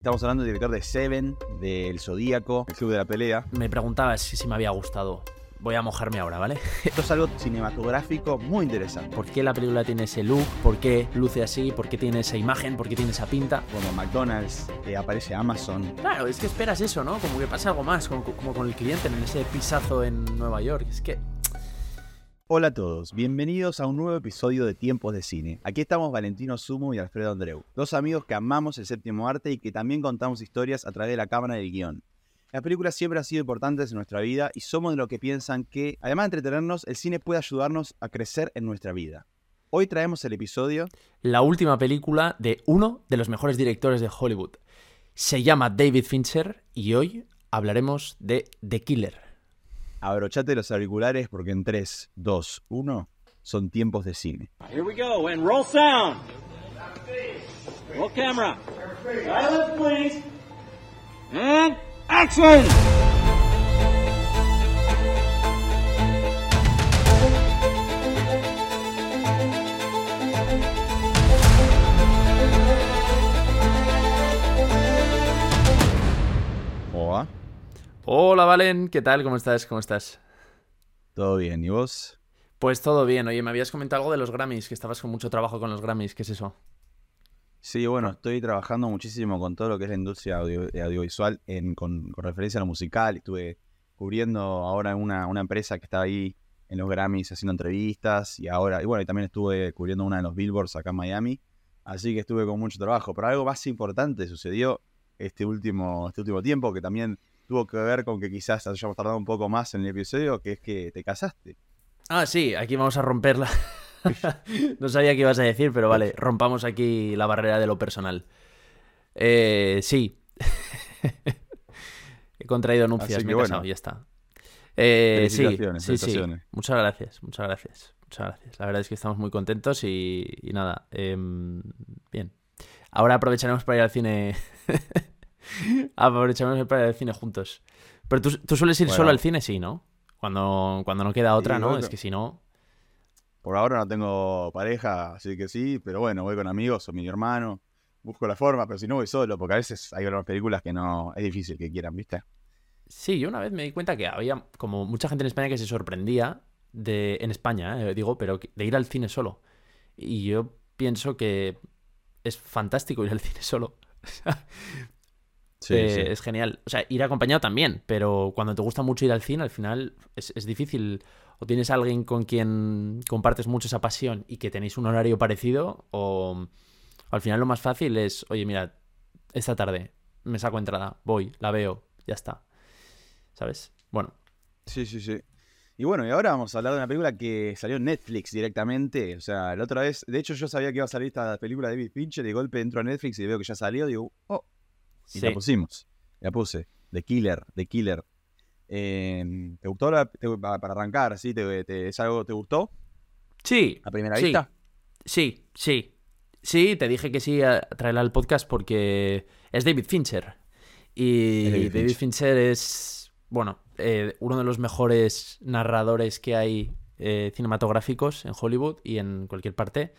Estamos hablando del director de Seven, del Zodíaco, el Club de la Pelea. Me preguntabas si, si me había gustado. Voy a mojarme ahora, ¿vale? Esto es algo cinematográfico muy interesante. ¿Por qué la película tiene ese look? ¿Por qué luce así? ¿Por qué tiene esa imagen? ¿Por qué tiene esa pinta? Como McDonald's, eh, aparece Amazon. Claro, es que esperas eso, ¿no? Como que pasa algo más, como, como con el cliente en ese pisazo en Nueva York. Es que Hola a todos, bienvenidos a un nuevo episodio de Tiempos de Cine. Aquí estamos Valentino Sumo y Alfredo Andreu, dos amigos que amamos el séptimo arte y que también contamos historias a través de la cámara del guion. Las películas siempre han sido importantes en nuestra vida y somos de los que piensan que, además de entretenernos, el cine puede ayudarnos a crecer en nuestra vida. Hoy traemos el episodio la última película de uno de los mejores directores de Hollywood. Se llama David Fincher y hoy hablaremos de The Killer. Abrochate los auriculares porque en 3, 2, 1 son tiempos de cine. Here we go, and roll sound. Roll camera. Silence, please. And action! Hola, Hola Valen, ¿qué tal? ¿Cómo estás? ¿Cómo estás? ¿todo bien? ¿Y vos? Pues todo bien. Oye, me habías comentado algo de los Grammys, que estabas con mucho trabajo con los Grammys. ¿Qué es eso? Sí, bueno, estoy trabajando muchísimo con todo lo que es la industria audio- audiovisual en- con, con referencia a lo musical. Estuve cubriendo ahora una, una empresa que está ahí en los Grammys haciendo entrevistas y ahora, y bueno, y también estuve cubriendo una de los Billboards acá en Miami. Así que estuve con mucho trabajo. Pero algo más importante sucedió este último, este último tiempo que también tuvo que ver con que quizás hayamos tardado un poco más en el episodio, que es que te casaste. Ah, sí, aquí vamos a romperla. no sabía qué ibas a decir, pero vale, rompamos aquí la barrera de lo personal. Eh, sí. He contraído nupcias, me he casado, bueno. ya está. Eh, sí, Felicitaciones, sí, sí. felicitaciones. Muchas gracias, muchas gracias, muchas gracias. La verdad es que estamos muy contentos y, y nada, em, bien. Ahora aprovecharemos para ir al cine. aprovecharemos para ir al cine juntos. Pero tú, tú sueles ir Bueno. solo al cine, sí, ¿no? Cuando, cuando no queda otra, Sí, ¿no? bueno. Es que si no. Por ahora no tengo pareja, así que sí, pero bueno, voy con amigos o mi hermano. Busco la forma, pero si no voy solo, porque a veces hay algunas películas que no es difícil que quieran, ¿viste? Sí, yo una vez me di cuenta que había como mucha gente en España que se sorprendía de, en España, eh, digo, pero de ir al cine solo. Y yo pienso que es fantástico ir al cine solo. Eh, Es genial. O sea, ir acompañado también, pero cuando te gusta mucho ir al cine, al final es, es difícil. O tienes a alguien con quien compartes mucho esa pasión y que tenéis un horario parecido, o al final lo más fácil es, oye, mira, esta tarde me saco entrada, voy, la veo, ya está. ¿Sabes? Bueno, Sí, sí, sí. Y bueno, y ahora vamos a hablar de una película que salió en Netflix directamente. O sea, la otra vez, de hecho yo sabía que iba a salir esta película de David Fincher y de golpe entro a Netflix y veo que ya salió, digo, oh, y sí. la pusimos. La puse. The Killer, The Killer. Eh, ¿Te gustó la- te- para arrancar? ¿sí? ¿Te, te- ¿Es algo te gustó Sí, a primera Sí. vista? sí, sí. Sí, te dije que sí a traerla al podcast porque es David Fincher. Y David, Fincher es, bueno, eh, uno de los mejores narradores que hay eh, cinematográficos en Hollywood y en cualquier parte.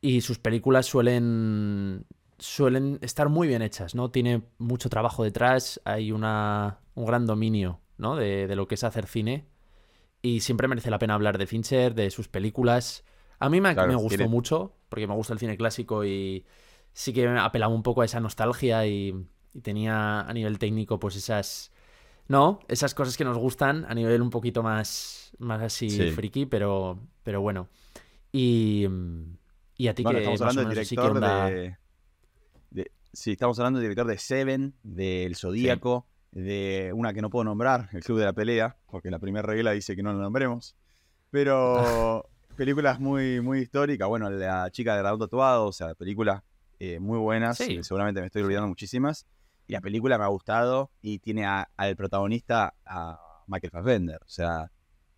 Y sus películas suelen, suelen estar muy bien hechas, ¿no? Tiene mucho trabajo detrás, hay una, un gran dominio, ¿no? De, de lo que es hacer cine. Y siempre merece la pena hablar de Fincher, de sus películas. A mí me, Claro, me gustó tiene- mucho, porque me gusta el cine clásico y sí que apelaba un poco a esa nostalgia y, y tenía a nivel técnico pues esas... No, esas cosas que nos gustan a nivel un poquito más, más así Sí. friki, pero, pero bueno. Y, y a ti Bueno, que estamos más o hablando del ¿qué director onda? de- Sí, estamos hablando del director de Seven, del Zodíaco, de una que no puedo nombrar, El Club de la Pelea, porque la primera regla dice que no lo nombremos. Pero películas muy, muy históricas. Bueno, La chica de Raúl Tatuado, o sea, películas eh, muy buenas. Sí. eh, seguramente me estoy olvidando muchísimas. Y la película me ha gustado y tiene al protagonista a Michael Fassbender. O sea,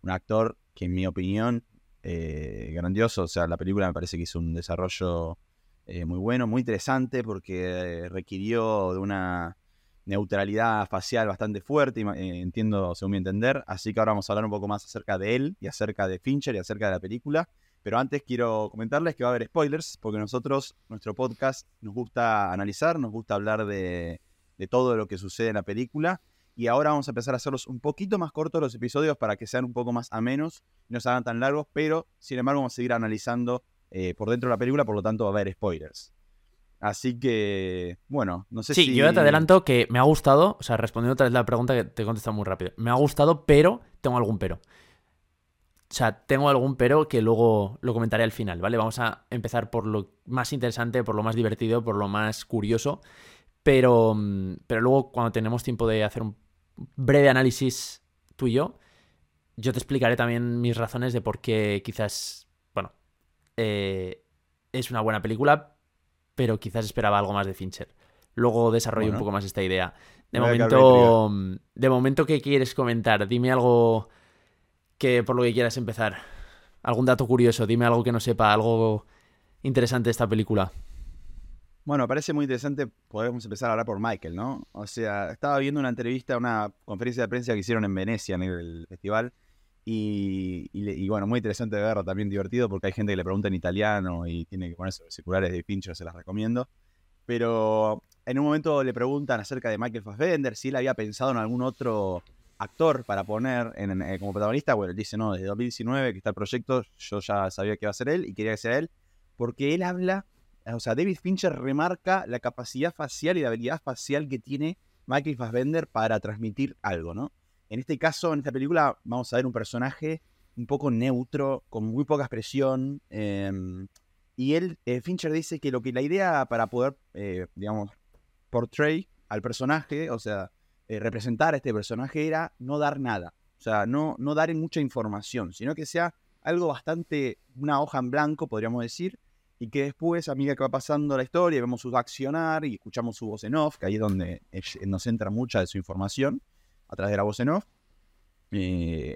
un actor que en mi opinión eh, grandioso. O sea, la película me parece que hizo un desarrollo eh, muy bueno, muy interesante, porque eh, requirió de una neutralidad facial bastante fuerte, eh, entiendo según mi entender. Así que ahora vamos a hablar un poco más acerca de él y acerca de Fincher y acerca de la película. Pero antes quiero comentarles que va a haber spoilers, porque nosotros, nuestro podcast, nos gusta analizar, nos gusta hablar de, de todo lo que sucede en la película. Y ahora vamos a empezar a hacerlos un poquito más cortos los episodios para que sean un poco más amenos no se hagan tan largos, pero sin embargo vamos a seguir analizando eh, por dentro de la película, por lo tanto va a haber spoilers. Así que, bueno, no sé Sí, si... yo ya te adelanto que me ha gustado, o sea, respondiendo otra vez la pregunta que te he contestado muy rápido. Me ha gustado, pero tengo algún pero. O sea, tengo algún pero que luego lo comentaré al final, ¿vale? Vamos a empezar por lo más interesante, por lo más divertido, por lo más curioso. Pero, mm, pero luego, cuando tenemos tiempo de hacer un breve análisis tú y yo, yo te explicaré también mis razones de por qué quizás, eh, es una buena película, pero quizás esperaba algo más de Fincher. Luego desarrollo un poco más esta idea. De momento, de momento, ¿qué quieres comentar? Dime algo que por lo que quieras empezar. Algún dato curioso, dime algo que no sepa, algo interesante de esta película. Bueno, parece muy interesante, podemos empezar a hablar por Michael, ¿no? O sea, estaba viendo una entrevista, una conferencia de prensa que hicieron en Venecia, en el festival, y, y y bueno, muy interesante de verlo, también divertido, porque hay gente que le pregunta en italiano y tiene que ponerse los circulares de Fincher, se las recomiendo. Pero en un momento le preguntan acerca de Michael Fassbender, si él había pensado en algún otro actor para poner en- en- como protagonista. Bueno, él dice, no, desde 2019 que está el proyecto, yo ya sabía que iba a ser él y quería que sea él, porque él habla o sea, David Fincher remarca la capacidad facial y la habilidad facial que tiene Michael Fassbender para transmitir algo, ¿no? En este caso, en esta película, vamos a ver un personaje un poco neutro, con muy poca expresión. eh, y él, eh, Fincher dice que lo que la idea para poder, eh, digamos, portray al personaje, o sea, eh, representar a este personaje era no dar nada. O sea, no, no dar mucha información, sino que sea algo bastante, una hoja en blanco, podríamos decir, y que después, a medida que va pasando la historia, vemos su accionar y escuchamos su voz en off, que ahí es donde eh, nos entra mucha de su información, a través de la voz en off, eh,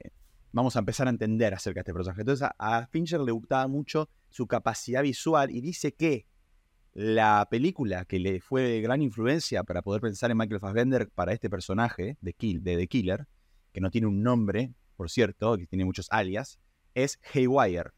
vamos a empezar a entender acerca de este personaje. Entonces, a, Fincher le gustaba mucho su capacidad visual y dice que la película que le fue de gran influencia para poder pensar en Michael Fassbender para este personaje de, Kill, de The Killer, que no tiene un nombre, por cierto, que tiene muchos alias, es Haywire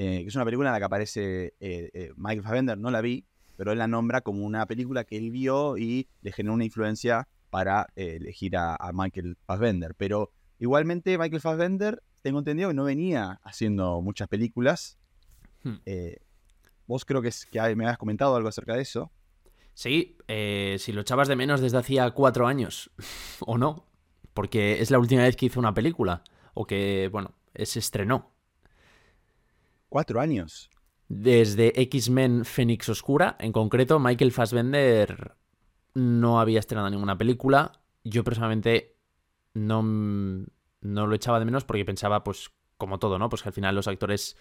eh, que es una película en la que aparece eh, eh, Michael Fassbender, no la vi, pero él la nombra como una película que él vio y le generó una influencia para eh, elegir a, a, Michael Fassbender. Pero igualmente Michael Fassbender, tengo entendido que no venía haciendo muchas películas. Hmm. Eh, vos creo que, es, que me habías comentado algo acerca de eso. Sí, eh, si lo echabas de menos desde hacía cuatro años, o no, porque es la última vez que hizo una película, o que, bueno, se estrenó. ¿Cuatro años? Desde X-Men Fénix Oscura, en concreto, Michael Fassbender no había estrenado ninguna película. Yo personalmente no, no lo echaba de menos porque pensaba, pues, como todo, ¿no? Pues que al final los actores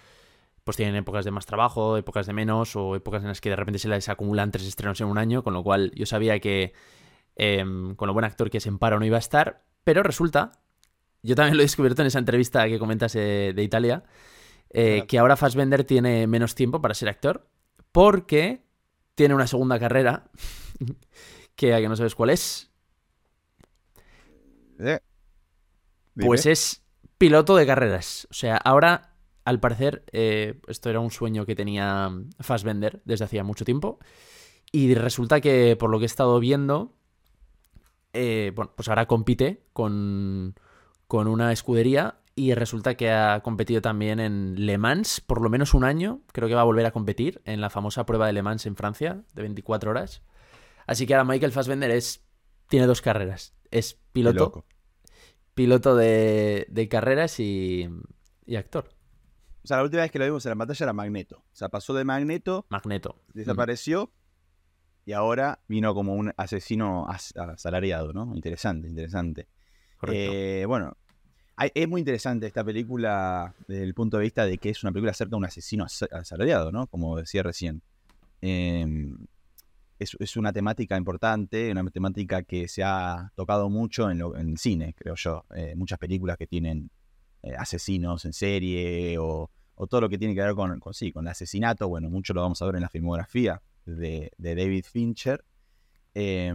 pues tienen épocas de más trabajo, épocas de menos, o épocas en las que de repente se les acumulan tres estrenos en un año, con lo cual yo sabía que eh, con lo buen actor que es en paro no iba a estar, pero resulta, yo también lo he descubierto en esa entrevista que comentas eh, de Italia, eh, claro. que ahora Fassbender tiene menos tiempo para ser actor, porque tiene una segunda carrera, que a que no sabes cuál es. ¿Eh? Pues es piloto de carreras. O sea, ahora, al parecer, eh, esto era un sueño que tenía Fassbender desde hacía mucho tiempo. Y resulta que, por lo que he estado viendo, eh, bueno, pues ahora compite con, con una escudería y resulta que ha competido también en Le Mans por lo menos un año. Creo que va a volver a competir en la famosa prueba de Le Mans en Francia de 24 horas. Así que ahora Michael Fassbender es, tiene dos carreras. Es piloto, piloto de, de carreras y, y, actor. O sea, la última vez que lo vimos en la pantalla era Magneto. O sea, pasó de Magneto. Magneto. Desapareció. Mm. Y ahora vino como un asesino as asalariado, ¿no? Interesante, interesante. Eh, bueno, es muy interesante esta película desde el punto de vista de que es una película acerca de un asesino as asalariado, ¿no? Como decía recién. Eh, es, es, una temática importante, una temática que se ha tocado mucho en, lo, en el cine, creo yo. Eh, muchas películas que tienen eh, asesinos en serie o, todo lo que tiene que ver con, sí, con el asesinato. Bueno, mucho lo vamos a ver en la filmografía de, de David Fincher. Eh,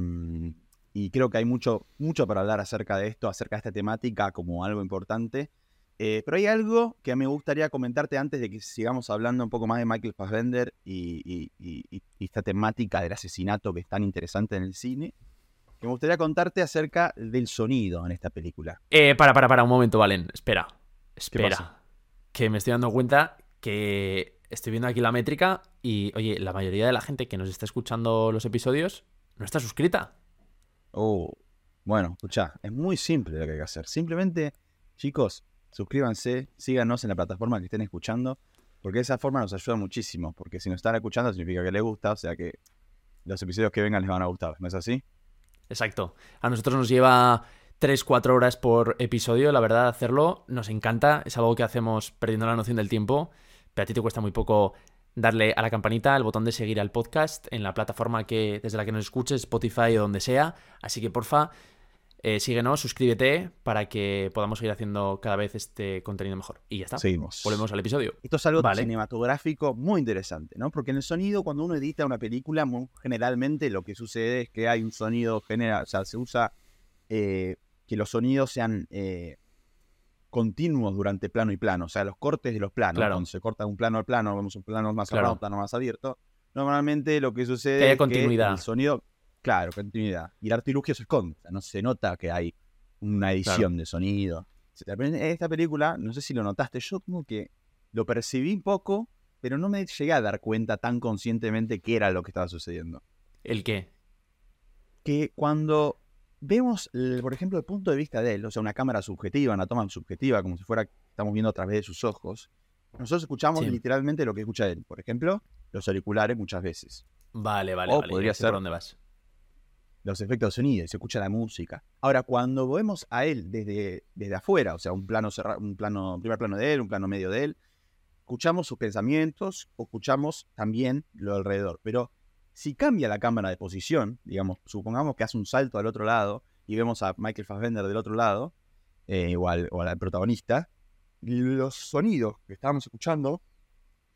y creo que hay mucho, mucho para hablar acerca de esto, acerca de esta temática como algo importante. Eh, pero hay algo que me gustaría comentarte antes de que sigamos hablando un poco más de Michael Fassbender y, y- y- y- y esta temática del asesinato que es tan interesante en el cine. Que me gustaría contarte acerca del sonido en esta película. Eh, para, para, para, un momento, Valen. Espera. Espera. Que me estoy dando cuenta que estoy viendo aquí la métrica y, oye, la mayoría de la gente que nos está escuchando los episodios no está suscrita. Oh, bueno, escucha, es muy simple lo que hay que hacer. Simplemente, chicos, suscríbanse, síganos en la plataforma que estén escuchando, porque de esa forma nos ayuda muchísimo. Porque si nos están escuchando significa que les gusta, o sea que los episodios que vengan les van a gustar, ¿no es así? Exacto. A nosotros nos lleva 3-4 horas por episodio, la verdad, hacerlo. Nos encanta. Es algo que hacemos perdiendo la noción del tiempo. Pero a ti te cuesta muy poco darle a la campanita, al botón de seguir al podcast en la plataforma que desde la que nos escuches, Spotify o donde sea. Así que porfa, eh, síguenos, suscríbete para que podamos seguir haciendo cada vez este contenido mejor. Y ya está. Seguimos. Volvemos al episodio. Esto es algo Vale. cinematográfico muy interesante, ¿no? Porque en el sonido, cuando uno edita una película, muy generalmente lo que sucede es que hay un sonido general, o sea, se usa eh, que los sonidos sean eh, continuos durante plano y plano, o sea, los cortes de los planos. Claro. Cuando se corta un plano al plano, vemos un plano más Claro. cerrado, un plano más abierto. Normalmente lo que sucede Que haya es continuidad. el sonido, claro, continuidad. Y el artilugio se esconde, o sea, no se nota que hay una edición de sonido. Esta película, no sé si lo notaste, yo como que lo percibí un poco, pero no me llegué a dar cuenta tan conscientemente qué era lo que estaba sucediendo. ¿El qué? Que cuando vemos, el- por ejemplo, el punto de vista de él, o sea, una cámara subjetiva, una toma subjetiva, como si fuera que estamos viendo a través de sus ojos, nosotros escuchamos Sí. literalmente lo que escucha él. Por ejemplo, los auriculares muchas veces, Vale, vale, O vale. podría ser- dónde vas. Los efectos de sonido, y se escucha la música. Ahora, cuando vemos a él desde, desde afuera, o sea, un plano cerrado, un plano, primer plano de él, un plano medio de él, escuchamos sus pensamientos o escuchamos también lo alrededor. Pero si cambia la cámara de posición, digamos, supongamos que hace un salto al otro lado y vemos a Michael Fassbender del otro lado, eh, o, al, o al protagonista, los sonidos que estábamos escuchando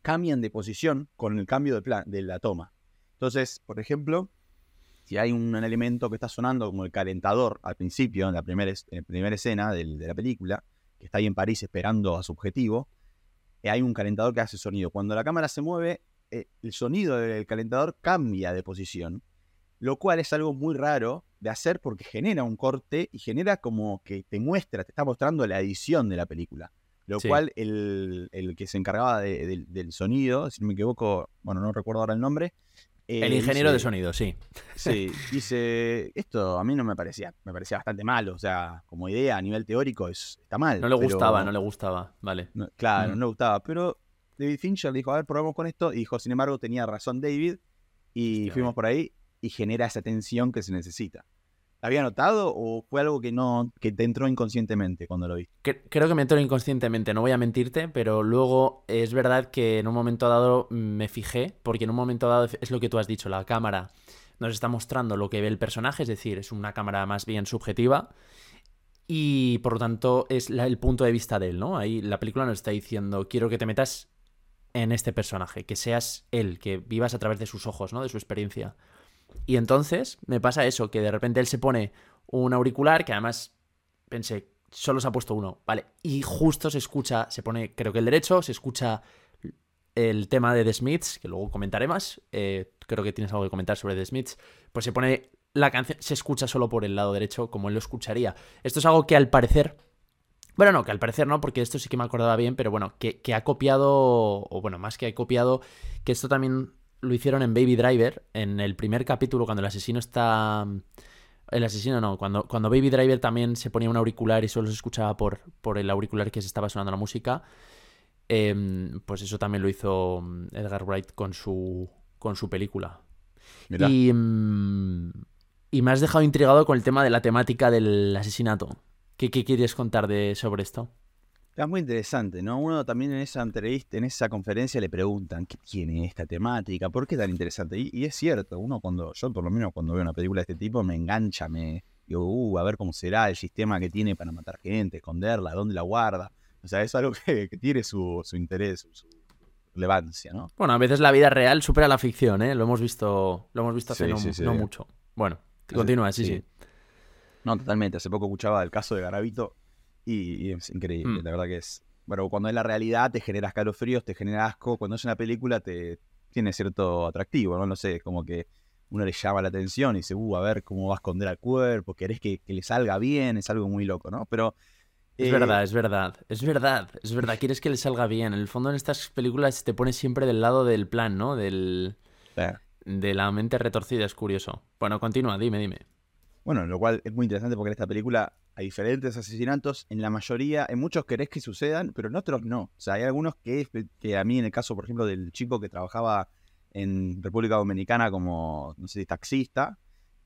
cambian de posición con el cambio de, plan, de la toma. Entonces, por ejemplo, si hay un elemento que está sonando como el calentador al principio, en la en la primera escena del- de la película, que está ahí en París esperando a su objetivo, eh, hay un calentador que hace sonido. Cuando la cámara se mueve, eh, el sonido del calentador cambia de posición, lo cual es algo muy raro de hacer porque genera un corte y genera como que te muestra, te está mostrando la edición de la película. Lo Sí. cual el, el que se encargaba de- del- del sonido, si no me equivoco, bueno, no recuerdo ahora el nombre. Eh, El ingeniero dice- de sonido, sí. Sí, dice, esto a mí no me parecía, me parecía bastante malo, o sea, como idea a nivel teórico es, está mal. No le pero- gustaba, no le gustaba. Vale. no- claro, Mm. no le gustaba, pero David Fincher dijo, a ver, probamos con esto, y dijo, sin embargo, tenía razón David, y Hostia, fuimos por ahí, y genera esa tensión que se necesita. ¿La había notado o fue algo que no, que te entró inconscientemente cuando lo? Cre- Creo que me entró inconscientemente, no voy a mentirte, pero luego es verdad que en un momento dado me fijé, porque en un momento dado es lo que tú has dicho, la cámara nos está mostrando lo que ve el personaje, es decir, es una cámara más bien subjetiva y por lo tanto es el punto de vista de él, ¿no? Ahí la película nos está diciendo, quiero que te metas en este personaje, que seas él, que vivas a través de sus ojos, ¿no? De su experiencia. Y entonces me pasa eso, que de repente él se pone un auricular, que además pensé, solo se ha puesto uno, vale, y justo se escucha, se pone, creo que el derecho, se escucha el tema de The Smiths, que luego comentaré más, eh, creo que tienes algo que comentar sobre The Smiths, pues se pone la canción, se escucha solo por el lado derecho, como él lo escucharía. Esto es algo que al parecer, bueno, no, que al parecer no, porque esto sí que me acordaba bien, pero bueno, que, que ha copiado, o bueno, más que ha copiado, que esto también lo hicieron en Baby Driver, en el primer capítulo, cuando el asesino está... El asesino no, cuando, cuando Baby Driver también se ponía un auricular y solo se escuchaba por, por el auricular que se estaba sonando la música, em, pues eso también lo hizo mm, Edgar Wright con su, con su película. Y, mm, y me has dejado intrigado con el tema de la temática del asesinato. ¿Qué, qué quieres contar de, sobre esto? Es muy interesante, ¿no? Uno también en esa entrevista, en esa conferencia le preguntan qué tiene esta temática, por qué tan interesante. Y, y es cierto, uno cuando, yo por lo menos cuando veo una película de este tipo me engancha, me digo, uh, a ver cómo será el sistema que tiene para matar gente, esconderla, dónde la guarda. O sea, es algo que, que tiene su, su interés, su, relevancia, ¿no? Bueno, a veces la vida real supera la ficción, ¿eh? Lo hemos visto, lo hemos visto hace Sí, no, sí, sí. no mucho. Bueno, continúa, sí, sí. No, totalmente. Hace poco escuchaba el caso de Garavito y, y es increíble, Mm. la verdad que es. Bueno, cuando es la realidad te genera escalofríos, te genera asco. Cuando es una película te tiene cierto atractivo, ¿no? No sé, como que uno le llama la atención y dice, uh, a ver cómo va a esconder al cuerpo, querés que, que le salga bien, es algo muy loco, ¿no? Pero. Es eh, verdad, es verdad, es verdad, es verdad. Quieres que le salga bien. En el fondo, en estas películas te pones siempre del lado del plan, ¿no? Del, eh, de la mente retorcida, es curioso. Bueno, continúa, dime, dime. Bueno, lo cual es muy interesante porque en esta película hay diferentes asesinatos. En la mayoría, en muchos querés que sucedan, pero en otros no. O sea, hay algunos que, que a mí, en el caso, por ejemplo, del chico que trabajaba en República Dominicana como, no sé, taxista,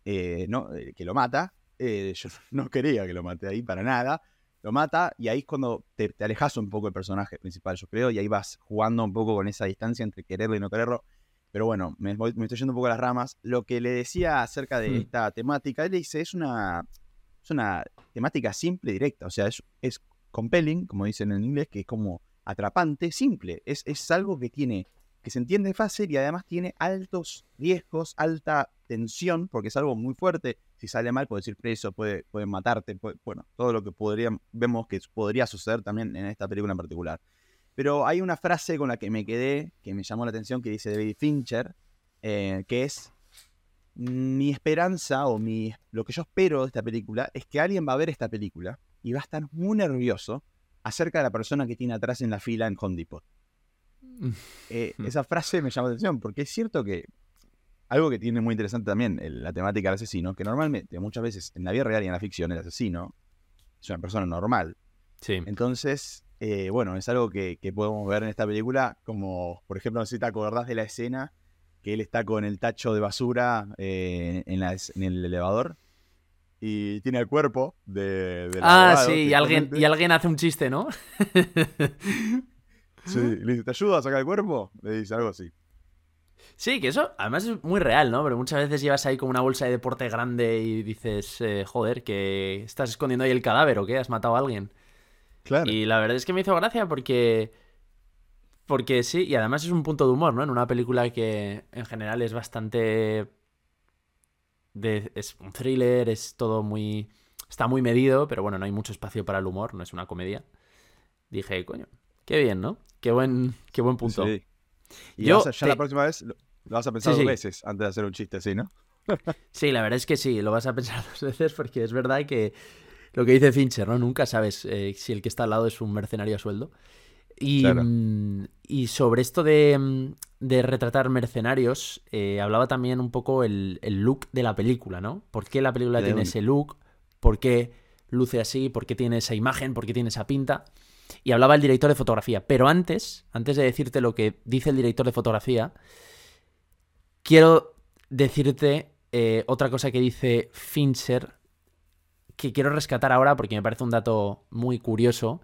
eh, no, eh, que lo mata. eh, yo no quería que lo mate ahí para nada. Lo mata y ahí es cuando te, te alejas un poco del personaje principal, yo creo, y ahí vas jugando un poco con esa distancia entre quererlo y no quererlo. Pero bueno, me, voy- me estoy yendo un poco a las ramas. Lo que le decía acerca de esta temática, él dice, es una, una temática simple, directa. O sea, es, compelling, como dicen en inglés, que es como atrapante, simple. Es, es algo que tiene, que se entiende fácil y además tiene altos riesgos, alta tensión, porque es algo muy fuerte. Si sale mal, puedes ir preso, puede, pueden matarte, puede- bueno, todo lo que podría, vemos que podría suceder también en esta película en particular. Pero hay una frase con la que me quedé, que me llamó la atención, que dice David Fincher, eh, que es mi esperanza o mi, lo que yo espero de esta película es que alguien va a ver esta película y va a estar muy nervioso acerca de la persona que tiene atrás en la fila en Home Depot. Eh, Hmm. esa frase me llama la atención porque es cierto que algo que tiene muy interesante también el- la temática del asesino, que normalmente muchas veces en la vida real y en la ficción el asesino es una persona normal. Sí. Entonces, eh, bueno, es algo que, que podemos ver en esta película, como por ejemplo, no sé si te acordás de la escena que él está con el tacho de basura eh, en, la es- en el elevador y tiene el cuerpo de, del Ah, abogado, sí, y alguien, y alguien hace un chiste, ¿no? Sí, le dice, ¿te ayuda a sacar el cuerpo? Le dice algo así. Sí, que eso además es muy real, ¿no? Pero muchas veces llevas ahí como una bolsa de deporte grande y dices, eh, joder, que estás escondiendo ahí el cadáver o qué, has matado a alguien. Claro. Y la verdad es que me hizo gracia porque. Porque sí, y además es un punto de humor, ¿no? En una película que en general es bastante. de- es un thriller, es todo muy. Está muy medido, pero bueno, no hay mucho espacio para el humor, no es una comedia. Dije, coño, qué bien, ¿no? Qué buen, qué buen punto. Sí. Y Yo a- ya te- la próxima vez lo, lo vas a pensar Sí, dos sí. veces antes de hacer un chiste así, ¿no? Sí, la verdad es que sí, lo vas a pensar dos veces porque es verdad que lo que dice Fincher, ¿no? Nunca sabes eh, si el que está al lado es un mercenario a sueldo. Y, Claro. mm, y sobre esto de, mm, de retratar mercenarios, eh, hablaba también un poco el, el look de la película, ¿no? ¿Por qué la película De tiene un- ese look? ¿Por qué luce así? ¿Por qué tiene esa imagen? ¿Por qué tiene esa pinta? Y hablaba el director de fotografía. Pero antes, antes de decirte lo que dice el director de fotografía, quiero decirte eh, otra cosa que dice Fincher que quiero rescatar ahora porque me parece un dato muy curioso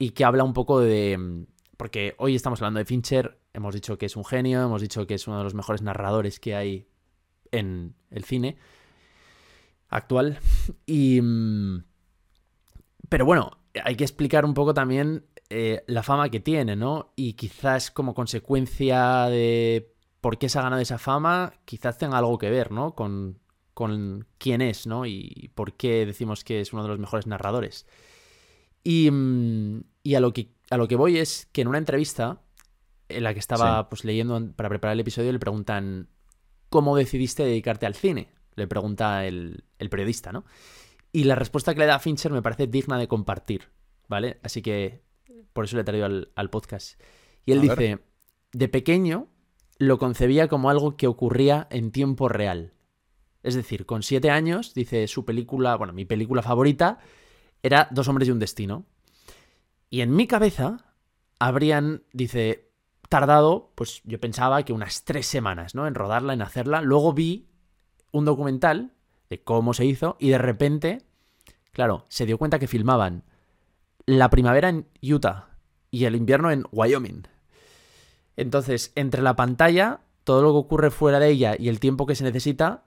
y que habla un poco de... mm, Porque hoy estamos hablando de Fincher, hemos dicho que es un genio, hemos dicho que es uno de los mejores narradores que hay en el cine actual. Y... mm, Pero bueno, hay que explicar un poco también eh, la fama que tiene, ¿no? Y quizás como consecuencia de por qué se ha ganado esa fama, quizás tenga algo que ver, ¿no? Con, con quién es, ¿no? Y por qué decimos que es uno de los mejores narradores. Y, mm, y a, lo que, a lo que voy es que en una entrevista en la que estaba Sí. pues, leyendo para preparar el episodio le preguntan ¿cómo decidiste dedicarte al cine? Le pregunta el, el periodista, ¿no? Y la respuesta que le da Fincher me parece digna de compartir, ¿vale? Así que por eso le he traído al, al podcast. Y él A dice, ver. de pequeño lo concebía como algo que ocurría en tiempo real. Es decir, con siete años, dice su película, bueno, mi película favorita era Dos hombres y un destino. Y en mi cabeza habrían, dice, tardado, pues yo pensaba que unas tres semanas, ¿no? En rodarla, en hacerla. Luego vi un documental de cómo se hizo y de repente, claro, se dio cuenta que filmaban la primavera en Utah y el invierno en Wyoming. Entonces, entre la pantalla, todo lo que ocurre fuera de ella y el tiempo que se necesita,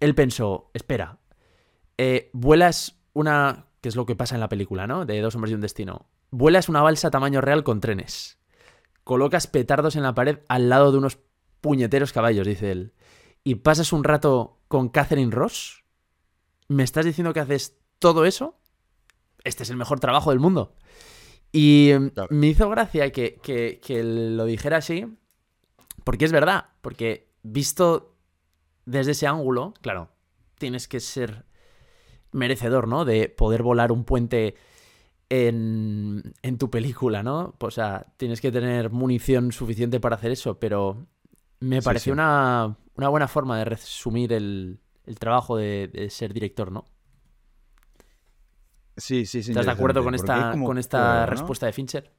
él pensó, espera, eh, vuelas una... que es lo que pasa en la película, ¿no? De dos hombres y un destino. Vuelas una balsa tamaño real con trenes. Colocas petardos en la pared al lado de unos puñeteros caballos, dice él. Y pasas un rato con Catherine Ross. ¿Me estás diciendo que haces todo eso este es el mejor trabajo del mundo. Y em, Claro. me hizo gracia que, que- que lo dijera así, porque es verdad, porque visto desde ese ángulo, claro, tienes que ser merecedor, ¿no? De poder volar un puente en, en tu película, ¿no? O sea, tienes que tener munición suficiente para hacer eso, pero me pareció sí. Una, una buena forma de resumir el, el trabajo de, de ser director, ¿no? Sí, sí, sí. ¿Estás de acuerdo con esta, es con esta respuesta de Fincher?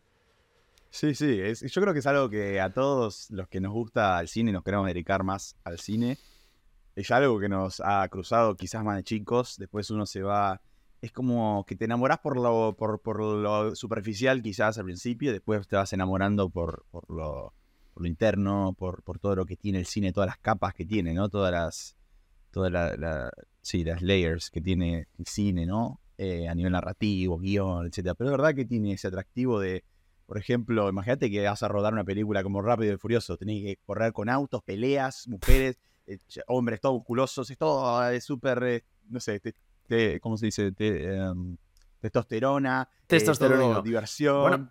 Sí, sí. es- yo creo que es algo que a todos los que nos gusta el cine y nos queremos dedicar más al cine, es algo que nos ha cruzado quizás más de chicos. Después uno se va. Es como que te enamorás por lo, por, por lo superficial, quizás al principio, después te vas enamorando por, por, lo, lo interno, por, por todo lo que tiene el cine, todas las capas que tiene, ¿no? Todas las. Todas la- sí, las layers que tiene el cine, ¿no? Eh, a nivel narrativo, guion, etcétera. Pero es verdad que tiene ese atractivo de, por ejemplo, imagínate que vas a rodar una película como Rápido y Furioso, tenés que correr con autos, peleas, mujeres, eh, ch- hombres todos musculosos, es todo eh, súper, eh, no sé, te- te- ¿cómo se dice? Te- em, testosterona, eh, Testosterónico. todo diversión. Bueno,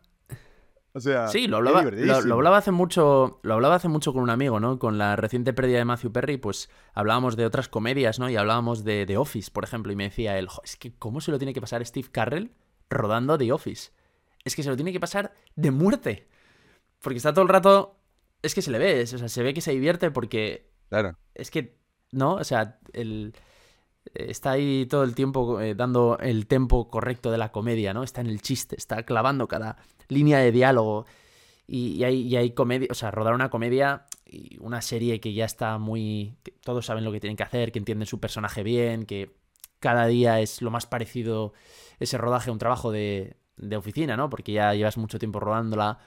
o sea, Sí, lo hablaba, lo, hablaba hace mucho. Lo hablaba hace mucho con un amigo, ¿no? Con la reciente pérdida de Matthew Perry, pues hablábamos de otras comedias, ¿no? Y hablábamos de The Office, por ejemplo. Y me decía él, "Jo, es que ¿cómo se lo tiene que pasar Steve Carrell rodando The Office? Es que se lo tiene que pasar de muerte. Porque está todo el rato. Es que se le ve, es- o sea, se ve que se divierte porque Claro. es que, ¿no? O sea, el, está ahí todo el tiempo eh, dando el tempo correcto de la comedia, ¿no? Está en el chiste, está clavando cada línea de diálogo. Y, hay, y hay comedia, o sea, rodar una comedia y una serie que ya está muy... todos saben lo que tienen que hacer, que entienden su personaje bien, que cada día es lo más parecido ese rodaje a un trabajo de, de oficina, ¿no? Porque ya llevas mucho tiempo rodándola.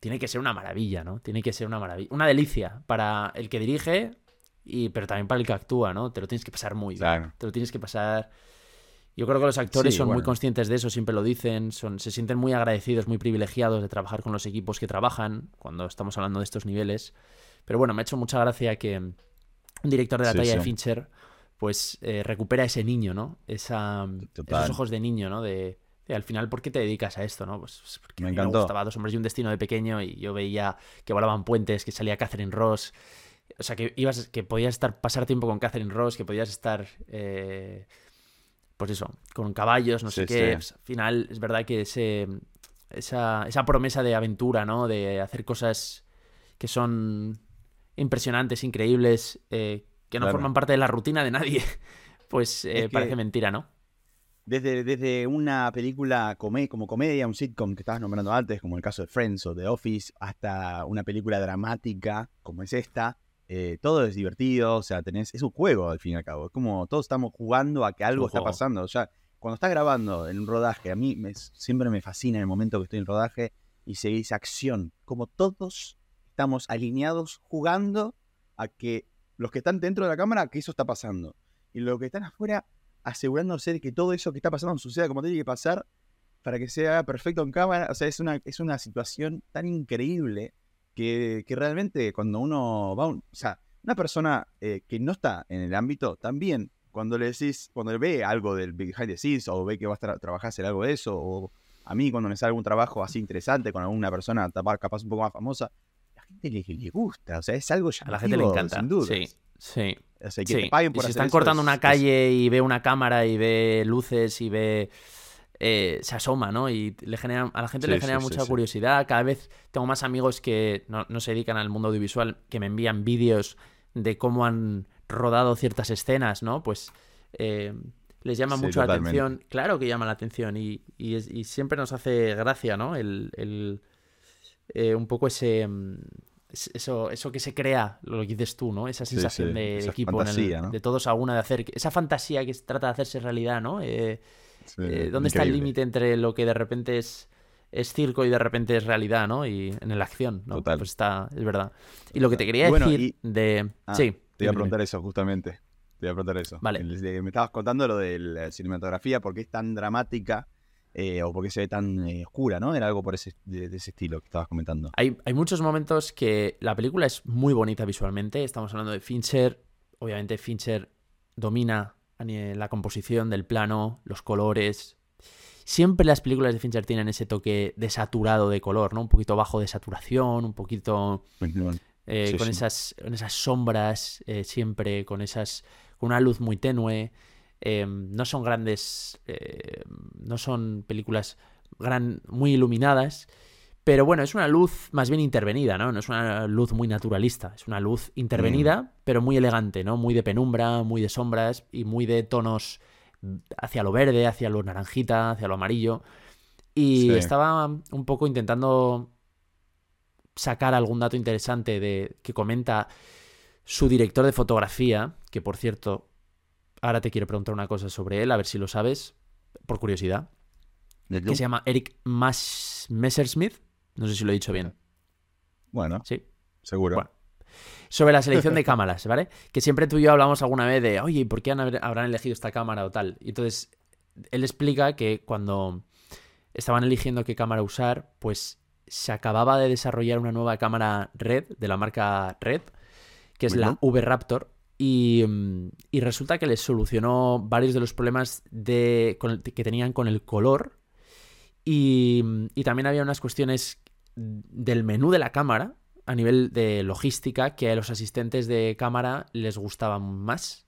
Tiene que ser una maravilla, ¿no? Tiene que ser una maravilla. Una delicia para el que dirige, y, pero también para el que actúa, ¿no? Te lo tienes que pasar muy bien. Claro. Te lo tienes que pasar. Yo creo que los actores Sí, son muy bueno. conscientes de eso, siempre lo dicen, son, se sienten muy agradecidos, muy privilegiados de trabajar con los equipos que trabajan cuando estamos hablando de estos niveles. Pero bueno, me ha hecho mucha gracia que un director de la Sí, talla de sí. Fincher pues eh, recupera ese niño, ¿no? Esa, esos ojos de niño, ¿no? De, de, al final, ¿por qué te dedicas a esto, no? Pues, pues porque Me a mí me encantó. gustaba Dos hombres y un destino de pequeño y yo veía que volaban puentes, que salía Catherine Ross. O sea, que ibas, que podías estar, pasar tiempo con Catherine Ross, que podías estar, eh, pues eso, con caballos, no sé qué. sí. Al final, es verdad que ese, esa, esa promesa de aventura, ¿no? De hacer cosas que son impresionantes, increíbles, eh, que no Claro. forman parte de la rutina de nadie, pues eh, Es que- parece mentira, ¿no? Desde, desde una película come- como comedia, un sitcom que estabas nombrando antes, como el caso de Friends o The Office, hasta una película dramática como es esta, eh, todo es divertido, o sea, tenés, es un juego al fin y al cabo. Es como todos estamos jugando a que algo está pasando. O sea, cuando estás grabando en un rodaje, a mí me- siempre me fascina el momento que estoy en rodaje y se dice acción. Como todos estamos alineados jugando a que los que están dentro de la cámara, que eso está pasando. Y los que están afuera, asegurándose de que todo eso que está pasando suceda como tiene que pasar para que sea perfecto en cámara. O sea, es una, es una situación tan increíble que, que realmente cuando uno va, un- o sea, una persona eh, que no está en el ámbito, también cuando le decís, cuando ve algo del behind the scenes o ve que va a tra- trabajar hacer algo de eso, o a mí cuando me sale algún trabajo así interesante con alguna persona capaz un poco más famosa, la gente le, le gusta, o sea, es algo A la gente le encanta. sin duda. Sí, sí. O sea, que Sí, te paguen y por si hacer están eso cortando es- una es- calle y ve una cámara y ve luces y ve... eh, se asoma, ¿no? Y le genera, a la gente Sí, le genera sí, mucha sí. curiosidad. Cada vez tengo más amigos que no, no se dedican al mundo audiovisual, que me envían vídeos de cómo han rodado ciertas escenas, ¿no? Pues eh, les llama mucho la totalmente. atención. Claro que llama la atención y, y siempre nos hace gracia, ¿no? El, el, eh, un poco ese... mm, es- Eso, eso que se crea, lo que dices tú, ¿no? Esa sensación sí, de esa equipo, en el- fantasía, ¿no? de todos a una, de hacer esa fantasía que se trata de hacerse realidad, ¿no? Eh, Sí, eh, ¿Dónde está el límite entre lo que de repente es, es circo y de repente es realidad, ¿no? Y en la acción, ¿no? Total. Pues está, es verdad. Y lo que te quería bueno, decir de... Ah, sí. Te iba a preguntar eso, justamente. Te iba a preguntar eso. Vale. Me estabas contando lo de la cinematografía, por qué es tan dramática eh, o por qué se ve tan eh, oscura, ¿no? Era algo por ese, de, de ese estilo que estabas comentando. Hay, hay muchos momentos que la película es muy bonita visualmente. Estamos hablando de Fincher. Obviamente Fincher domina la composición del plano, los colores. Siempre las películas de Fincher tienen ese toque de saturado de color, ¿no? Un poquito bajo de saturación, un poquito eh, Sí, con, sí. Esas, con esas sombras, eh, siempre con esas. con una luz muy tenue. Eh, no son grandes. eh, no son películas gran, muy iluminadas. Pero bueno, es una luz más bien intervenida, ¿no? No es una luz muy naturalista. Es una luz intervenida, pero muy elegante, ¿no? Muy de penumbra, muy de sombras y muy de tonos hacia lo verde, hacia lo naranjita, hacia lo amarillo. Y Sí. estaba un poco intentando sacar algún dato interesante de que comenta su director de fotografía, que por cierto, ahora te quiero preguntar una cosa sobre él, a ver si lo sabes, por curiosidad, que se llama Eric Mas- Messersmith, no sé si lo he dicho bien, Bueno, sí, seguro. Bueno. sobre la selección de cámaras, ¿vale? Que siempre tú y yo hablamos alguna vez de, oye, ¿y por qué han- habrán elegido esta cámara o tal? Y entonces, él explica que cuando estaban eligiendo qué cámara usar, pues se acababa de desarrollar una nueva cámara Red, de la marca Red, que es la bien. V-Raptor. Y, mm, y resulta que les solucionó varios de los problemas de, con que tenían con el color. Y, mm, y también había unas cuestiones del menú de la cámara a nivel de logística que a los asistentes de cámara les gustaban más.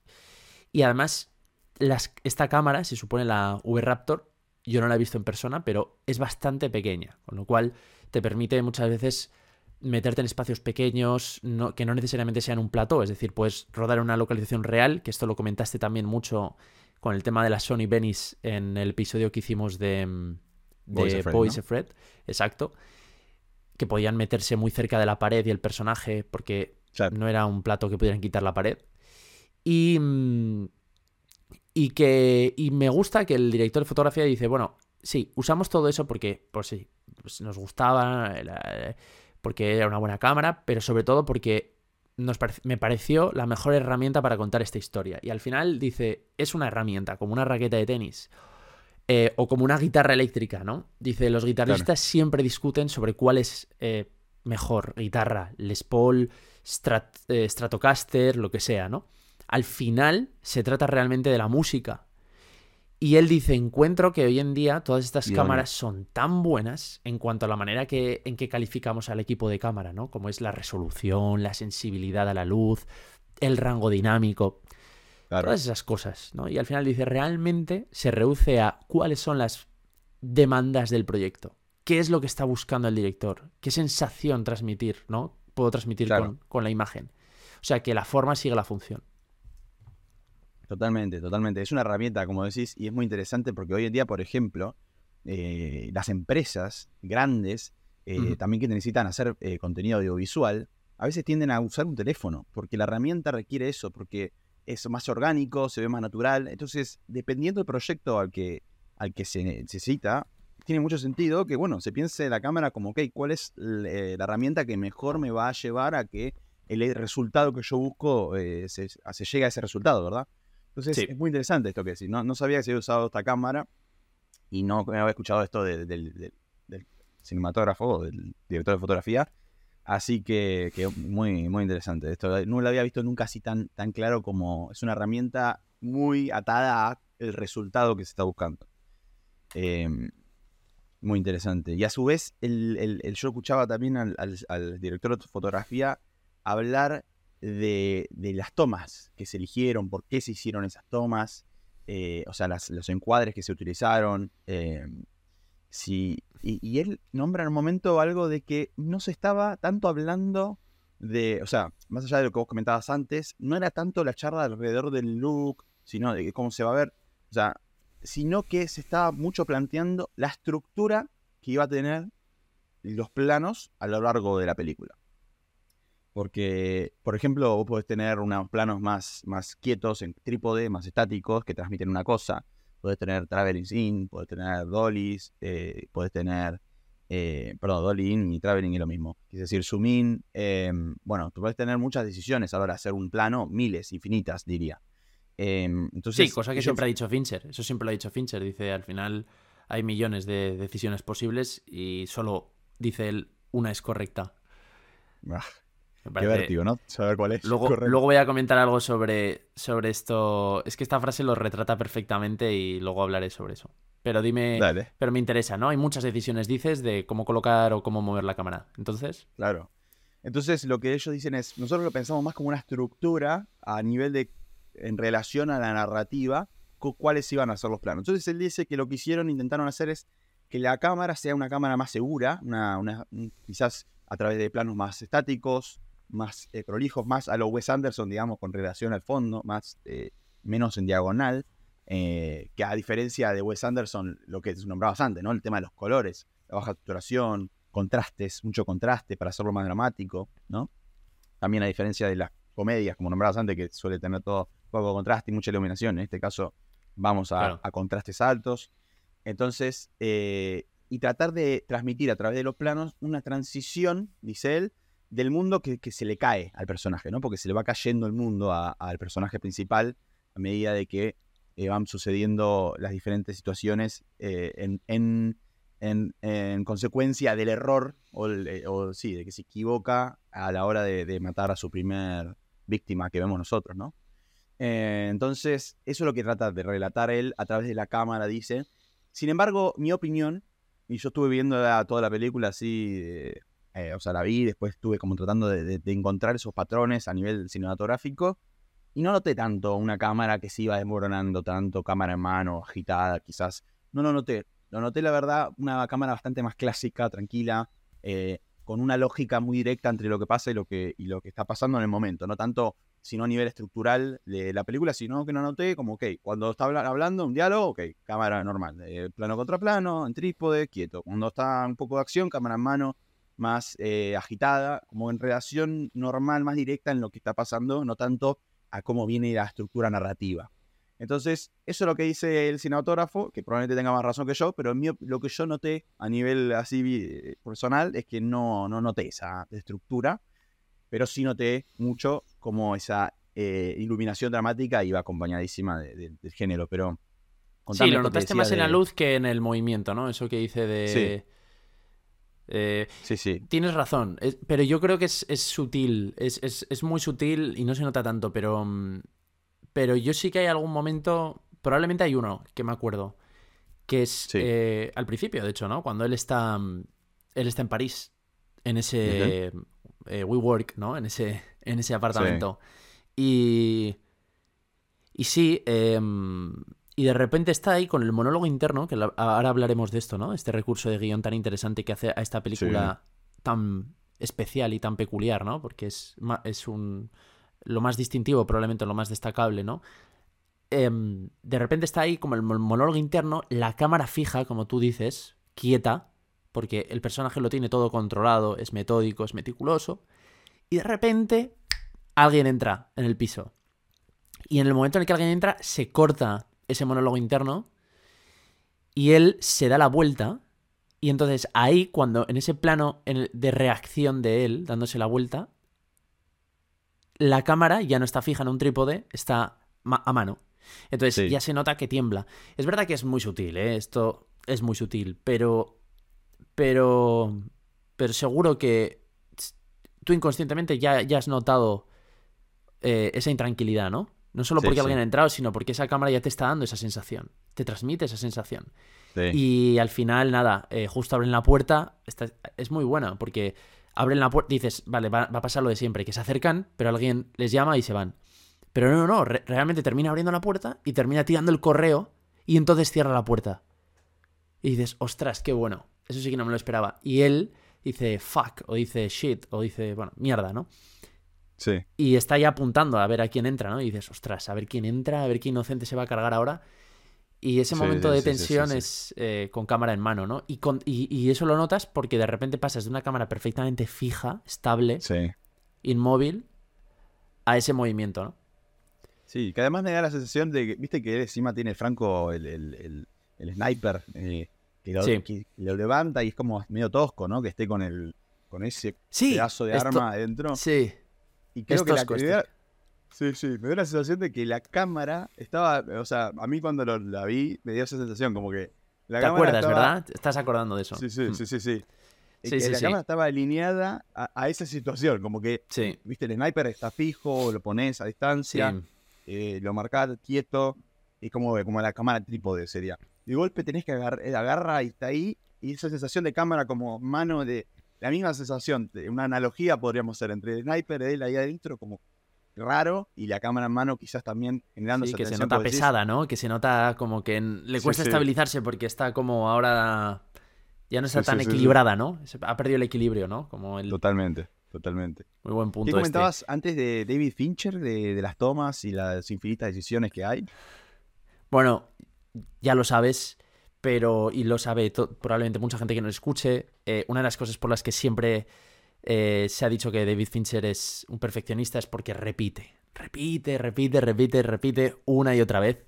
Y además, las, esta cámara, se supone la V-Raptor, yo no la he visto en persona, pero es bastante pequeña, con lo cual te permite muchas veces meterte en espacios pequeños no- que no necesariamente sean un plató, es decir, puedes rodar en una localización real, que esto lo comentaste también mucho con el tema de la Sony Venice en el episodio que hicimos de, mm, de Boys Afraid, ¿no? Exacto, que podían meterse muy cerca de la pared y el personaje, porque Claro. no era un plato que pudieran quitar la pared. Y, mm, y que y me gusta que el director de fotografía dice, bueno, sí, usamos todo eso porque, pues sí, pues nos gustaba, porque era una buena cámara, pero sobre todo porque nos me pareció la mejor herramienta para contar esta historia. Y al final dice, es una herramienta, como una raqueta de tenis. Eh, o como una guitarra eléctrica, ¿no? Dice, los guitarristas siempre discuten sobre cuál es eh, mejor guitarra, Les Paul, Strat- eh, Stratocaster, lo que sea, ¿no? Al final se trata realmente de la música. Y él dice, encuentro que hoy en día todas estas cámaras son tan buenas en cuanto a la manera que, en que calificamos al equipo de cámara, ¿no? Como es la resolución, la sensibilidad a la luz, el rango dinámico, Claro. todas esas cosas, ¿no? Y al final dice, realmente se reduce a cuáles son las demandas del proyecto. ¿Qué es lo que está buscando el director? ¿Qué sensación transmitir, ¿no? Puedo transmitir Claro. con, con la imagen. O sea, que la forma sigue la función. Totalmente, totalmente. Es una herramienta, como decís, y es muy interesante porque hoy en día, por ejemplo, eh, las empresas grandes, eh, también que necesitan hacer eh, contenido audiovisual, a veces tienden a usar un teléfono, porque la herramienta requiere eso, porque es más orgánico, se ve más natural. Entonces, dependiendo del proyecto al que, al que se necesita, tiene mucho sentido que, bueno, se piense la cámara como, ok, ¿cuál es eh, la herramienta que mejor me va a llevar a que el resultado que yo busco eh, se, se llegue a ese resultado, ¿verdad? Entonces Sí. es muy interesante esto que decís. No, no sabía que se había usado esta cámara y no había escuchado esto de- del, del- del cinematógrafo del director de fotografía. Así que, muy, muy interesante. Esto no lo había visto nunca así tan, tan claro como es una herramienta muy atada a el resultado que se está buscando. Eh, muy interesante. Y a su vez, el, yo escuchaba también al, al- al director de fotografía hablar de, las tomas que se eligieron, por qué se hicieron esas tomas, eh, o sea, los encuadres que se utilizaron. eh, y, y él nombra en un momento algo de que no se estaba tanto hablando de, o sea, más allá de lo que vos comentabas antes, no era tanto la charla alrededor del look, sino de cómo se va a ver, o sea, sino que se estaba mucho planteando la estructura que iba a tener los planos a lo largo de la película. Porque, por ejemplo, vos podés tener unos planos más, más quietos en trípode, más estáticos, que transmiten una cosa. Podés tener traveling in, podés tener dollies, eh, podés tener, eh, perdón, dolly in y traveling es lo mismo. Es decir, zoom in. eh, bueno, tú podés tener muchas decisiones a la hora de hacer un plano, miles, infinitas, diría. Eh, entonces, Sí, cosa que siempre ha dicho Fincher. Eso siempre lo ha dicho Fincher. Dice, al final hay millones de decisiones posibles y solo, dice él, una es correcta. Qué vértigo, ¿no? Saber cuál es. Luego, correcto. luego voy a comentar algo sobre, sobre esto. Es que esta frase lo retrata perfectamente y luego hablaré sobre eso. pero dime, Dale, pero me interesa, ¿no? Hay muchas decisiones, dices, de cómo colocar o cómo mover la cámara. Entonces, claro. Entonces, lo que ellos dicen es, nosotros lo pensamos más como una estructura a nivel de, en relación a la narrativa, cu- cuáles iban a ser los planos. Entonces, él dice que lo que hicieron, intentaron hacer es que la cámara sea una cámara más segura, una, una- un- quizás a través de planos más estáticos, más eh, prolijos, más a lo Wes Anderson, digamos, con relación al fondo, más eh, menos en diagonal, eh, que a diferencia de Wes Anderson, lo que nombrabas antes, ¿no? El tema de los colores, la baja saturación, contrastes, mucho contraste para hacerlo más dramático, ¿no? También a diferencia de las comedias, como nombrabas antes, que suele tener todo poco contraste y mucha iluminación. En este caso, vamos a, Claro. a contrastes altos. Entonces, y tratar de transmitir a través de los planos una transición, dice él, del mundo que, se le cae al personaje, ¿no? Porque se le va cayendo el mundo al personaje principal a medida de que eh, van sucediendo las diferentes situaciones eh, en, en- en- en consecuencia del error eh, o sí, de que se equivoca a la hora de, matar a su primer víctima que vemos nosotros, ¿no? Entonces, eso es lo que trata de relatar él a través de la cámara, dice. Sin embargo, mi opinión, y yo estuve viendo toda la película así, eh, o sea, la vi, después estuve como tratando de, de- de encontrar esos patrones a nivel cinematográfico, y no noté tanto una cámara que se iba desmoronando tanto, cámara en mano, agitada, quizás. No lo noté. Lo noté, la verdad, una cámara bastante más clásica, tranquila, eh, con una lógica muy directa entre lo que pasa y lo que, y lo que está pasando en el momento. No tanto, sino a nivel estructural de la película, sino que no noté como, ok, cuando está habla- hablando un diálogo, ok, cámara normal, eh, plano contra plano, en trípode, quieto. Cuando está un poco de acción, cámara en mano, más eh, agitada, como en relación normal, más directa en lo que está pasando, no tanto a cómo viene la estructura narrativa. Entonces, eso es lo que dice el cinematógrafo, que probablemente tenga más razón que yo, pero op- lo que yo noté a nivel así vi- personal es que no, no noté esa estructura, pero sí noté mucho como esa eh, iluminación dramática iba acompañadísima de- de- del género, pero... sí, lo notaste más en la luz que en el movimiento, ¿no? Eso que dice de... Sí. Eh, Sí, sí, Tienes razón, es- pero yo creo que es, es sutil, es, es- es muy sutil y no se nota tanto, pero, mm, pero yo sí que hay algún momento, probablemente hay uno que me acuerdo, que es Sí. eh, al principio, de hecho, ¿no? Cuando él está, mm, él está en París, en ese eh, WeWork, ¿no? En ese, en ese apartamento. Y, y sí, em, y de repente está ahí con el monólogo interno, que la- ahora hablaremos de esto, ¿no? Este recurso de guion tan interesante que hace a esta película tan especial y tan peculiar, ¿no? Porque es, es un lo más distintivo, probablemente lo más destacable, ¿no? Em, de repente está ahí como el mon- monólogo interno, la cámara fija, como tú dices, quieta, porque el personaje lo tiene todo controlado, es metódico, es meticuloso, y de repente alguien entra en el piso. Y en el momento en el que alguien entra, se corta ese monólogo interno y él se da la vuelta. Y entonces ahí, cuando en ese plano de reacción de él, dándose la vuelta, la cámara ya no está fija en un trípode, está ma- a mano. Entonces Sí. ya se nota que tiembla. Es verdad que es muy sutil, ¿eh? Esto es muy sutil, pero. Pero. Pero seguro que tú inconscientemente ya, ya has notado eh, esa intranquilidad, ¿no? No solo Sí, porque sí. alguien ha entrado, sino porque esa cámara ya te está dando esa sensación. Te transmite esa sensación. sí. Y al final, nada, eh, justo abren la puerta. está- es muy buena porque abren la puerta. Dices, vale, va, va a pasar lo de siempre, que se acercan, pero alguien les llama y se van. Pero no, no, no. re- realmente termina abriendo la puerta y termina tirando el correo y entonces cierra la puerta. Y dices, ostras, qué bueno. Eso sí que no me lo esperaba. Y él dice fuck, o dice shit, o dice, bueno, mierda, ¿no? Sí. Y está ya apuntando a ver a quién entra, ¿no? Y dices, ostras, a ver quién entra, a ver qué inocente se va a cargar ahora. Y ese Sí, momento sí, de tensión es eh, con cámara en mano, ¿no? Y, con- y- y eso lo notas porque de repente pasas de una cámara perfectamente fija, estable, inmóvil, a ese movimiento, ¿no? Sí, que además me da la sensación de que, viste que encima tiene Franco el, el, el- el sniper, eh, que, lo, Sí. que lo levanta y es como medio tosco, ¿no? Que esté con el con ese pedazo de arma adentro. Sí, Y creo que la da- Sí, sí, me dio la sensación de que la cámara estaba, o sea, a mí cuando lo- la vi me dio esa sensación como que la ¿te cámara acuerdas, estaba- verdad? Estás acordando de eso. Sí, sí, Mm. sí, sí, sí. Sí, que sí, la sí. cámara estaba alineada a, a esa situación, como que, Sí, viste, el sniper está fijo, lo pones a distancia, eh, lo marcás quieto, y como, como la cámara trípode sería. de golpe tenés que agarrar, agarra y está ahí, y esa sensación de cámara como mano de, la misma sensación, una analogía podríamos ser entre el sniper, él ahí adentro como raro, y la cámara en mano quizás también generando Sí, esa que se nota decís, pesada, ¿no? Que se nota como que le cuesta sí. estabilizarse porque está como ahora. Ya no está tan equilibrada, ¿no? Ha perdido el equilibrio, ¿no? Como el. Totalmente, totalmente. Muy buen punto. ¿Qué este. comentabas antes de David Fincher, de, de las tomas y las infinitas decisiones que hay? Bueno, ya lo sabes, pero. Y lo sabe probablemente mucha gente que nos escuche. eh, una de las cosas por las que siempre eh, se ha dicho que David Fincher es un perfeccionista es porque repite. Repite, repite, repite, repite una y otra vez.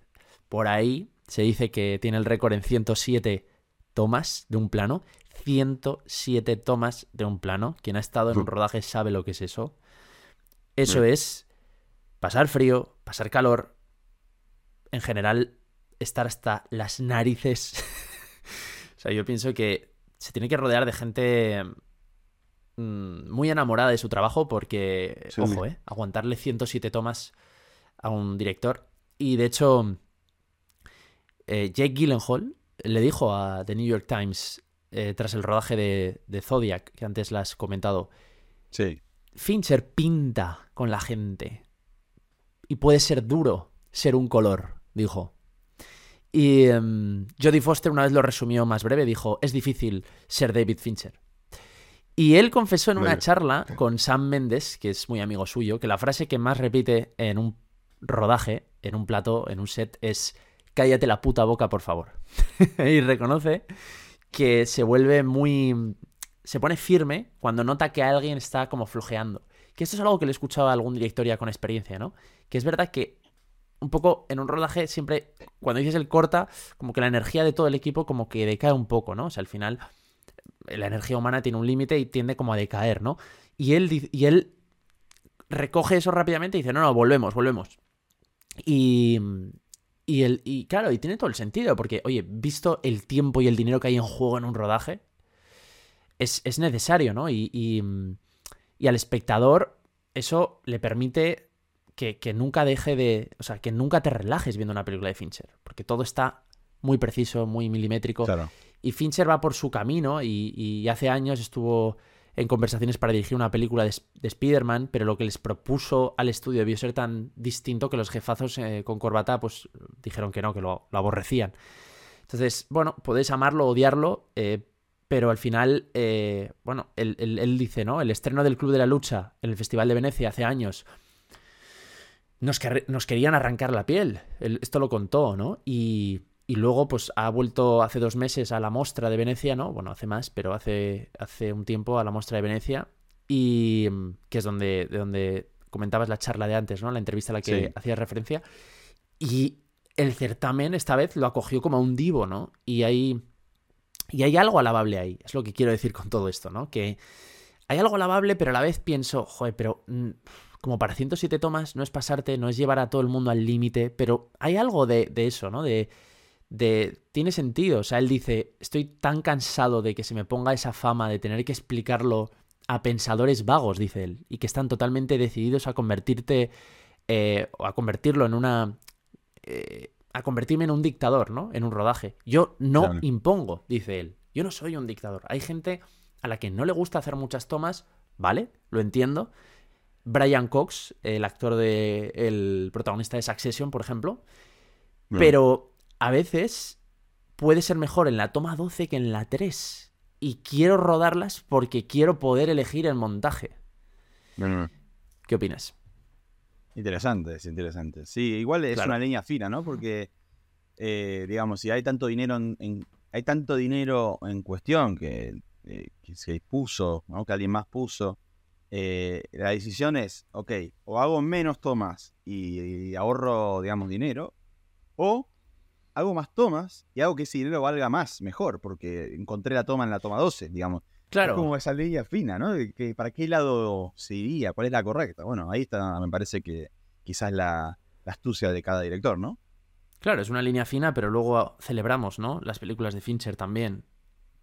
Por ahí se dice que tiene el récord en 107 tomas de un plano. 107 tomas de un plano. Quien ha estado en un Uf. rodaje sabe lo que es eso. Eso Bien. es pasar frío, pasar calor. En general, estar hasta las narices. o sea, yo pienso que se tiene que rodear de gente mm, muy enamorada de su trabajo porque, Sí. ojo, ¿eh? Aguantarle 107 tomas a un director. Y de hecho, eh, Jake Gyllenhaal le dijo a The New York Times eh, tras el rodaje de, de Zodiac, que antes la has comentado, Sí. Fincher pinta con la gente. Y puede ser duro ser un color, dijo. Y em, Jodie Foster una vez lo resumió más breve, dijo, es difícil ser David Fincher. Y él confesó en una charla con Sam Mendes, que es muy amigo suyo, que la frase que más repite en un rodaje, en un plato, en un set, es cállate la puta boca, por favor. y reconoce que se vuelve muy... se pone firme cuando nota que alguien está como flojeando. Que esto es algo que le he escuchado a algún director ya con experiencia, ¿no? Que es verdad que un poco en un rodaje siempre, cuando dices el corta, como que la energía de todo el equipo como que decae un poco, ¿no? O sea, al final la energía humana tiene un límite y tiende como a decaer, ¿no? Y él, y él recoge eso rápidamente y dice, no, no, volvemos, volvemos. Y, y, el, y claro, y tiene todo el sentido, porque, oye, visto el tiempo y el dinero que hay en juego en un rodaje, es, es necesario, ¿no? Y, y al espectador eso le permite que, que nunca deje de... O sea, que nunca te relajes viendo una película de Fincher, porque todo está muy preciso, muy milimétrico. Claro. Y Fincher va por su camino y, y hace años estuvo en conversaciones para dirigir una película de, de Spider-Man, pero lo que les propuso al estudio debió ser tan distinto que los jefazos eh, con corbata pues dijeron que no, que lo, lo aborrecían. Entonces, bueno, podéis amarlo odiarlo, eh, pero al final, eh, bueno, él, él- él dice, ¿no? El estreno del Club de la Lucha en el Festival de Venecia hace años nos, quer- nos querían arrancar la piel. Él- esto lo contó, ¿no? Y, y luego, pues ha vuelto hace dos meses a la Mostra de Venecia, ¿no? Bueno, hace más, pero hace, hace un tiempo a la Mostra de Venecia. Y que es donde, de donde comentabas la charla de antes, ¿no? La entrevista a la que Sí. hacías referencia. Y el certamen esta vez lo acogió como a un divo, ¿no? Y hay, y hay algo alabable ahí. Es lo que quiero decir con todo esto, ¿no? Que hay algo alabable, pero a la vez pienso, joder, pero mm, como para 107 tomas no es pasarte, no es llevar a todo el mundo al límite, pero hay algo de, de eso, ¿no? De, de... Tiene sentido. O sea, él dice, estoy tan cansado de que se me ponga esa fama de tener que explicarlo a pensadores vagos, dice él, y que están totalmente decididos a convertirte, eh, o a convertirlo en una... eh, a convertirme en un dictador, ¿no? En un rodaje. Yo no Claro. impongo, dice él. Yo no soy un dictador. Hay gente a la que no le gusta hacer muchas tomas, ¿vale? Lo entiendo. Brian Cox, el actor de el protagonista de Succession, por ejemplo. Pero a veces puede ser mejor en la toma 12 que en la 3. Y quiero rodarlas porque quiero poder elegir el montaje. ¿Qué opinas? Interesante, es interesante. Sí, igual es Claro. una línea fina, ¿no? Porque, eh, digamos, si hay tanto dinero en, en- hay tanto dinero en cuestión que, eh, que se puso, ¿no? Que alguien más puso, eh, la decisión es, ok, o hago menos tomas y, y ahorro, digamos, dinero, o hago más tomas y hago que ese dinero valga más, mejor, porque encontré la toma en la toma 12, digamos. Es como esa línea fina, ¿no? De que ¿Para qué lado se iría? ¿Cuál es la correcta? Bueno, ahí está, me parece que quizás la, la astucia de cada director, ¿no? Claro, es una línea fina, pero luego celebramos, ¿no? Las películas de Fincher también.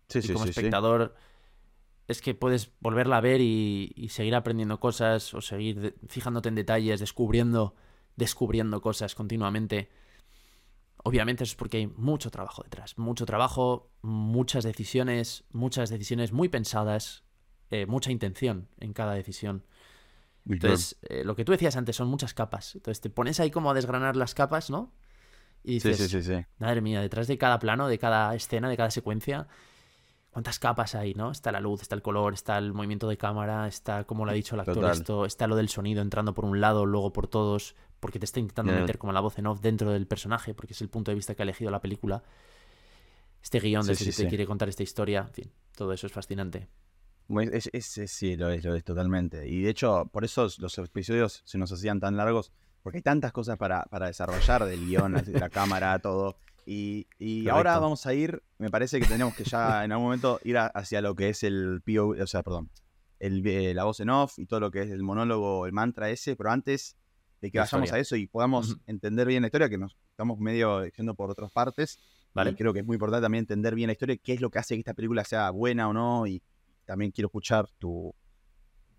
Sí, y como espectador es que puedes volverla a ver y, y seguir aprendiendo cosas o seguir de- fijándote en detalles, descubriendo, descubriendo cosas continuamente. obviamente eso es porque hay mucho trabajo detrás. Mucho trabajo, muchas decisiones, muchas decisiones muy pensadas, eh, mucha intención en cada decisión. Entonces, eh, lo que tú decías antes son muchas capas. Entonces te pones ahí como a desgranar las capas, ¿no? Y dices, sí, sí, sí. madre mía, detrás de cada plano, de cada escena, de cada secuencia, ¿cuántas capas hay, no? Está la luz, está el color, está el movimiento de cámara, está, como lo ha dicho el actor, Total. esto, está lo del sonido entrando por un lado, luego por todos, porque te está intentando Ya. meter como la voz en off dentro del personaje, porque es el punto de vista que ha elegido la película. Este guion Sí, desde sí, te sí. quiere contar esta historia, en fin, todo eso es fascinante. Bueno, Es, es- es- sí, lo es, lo es totalmente. Y de hecho, por eso los episodios se nos hacían tan largos, porque hay tantas cosas para, para desarrollar del guion, de la cámara, todo. Y, ahora vamos a ir, me parece que tenemos que ya en algún momento ir a- hacia lo que es el POV, o sea, perdón, el, eh, la voz en off y todo lo que es el monólogo, el mantra ese, pero antes de que La vayamos historia. a eso y podamos entender bien la historia, que nos estamos medio yendo por otras partes, ¿Vale? y creo que es muy importante también entender bien la historia, qué es lo que hace que esta película sea buena o no. Y también quiero escuchar tu,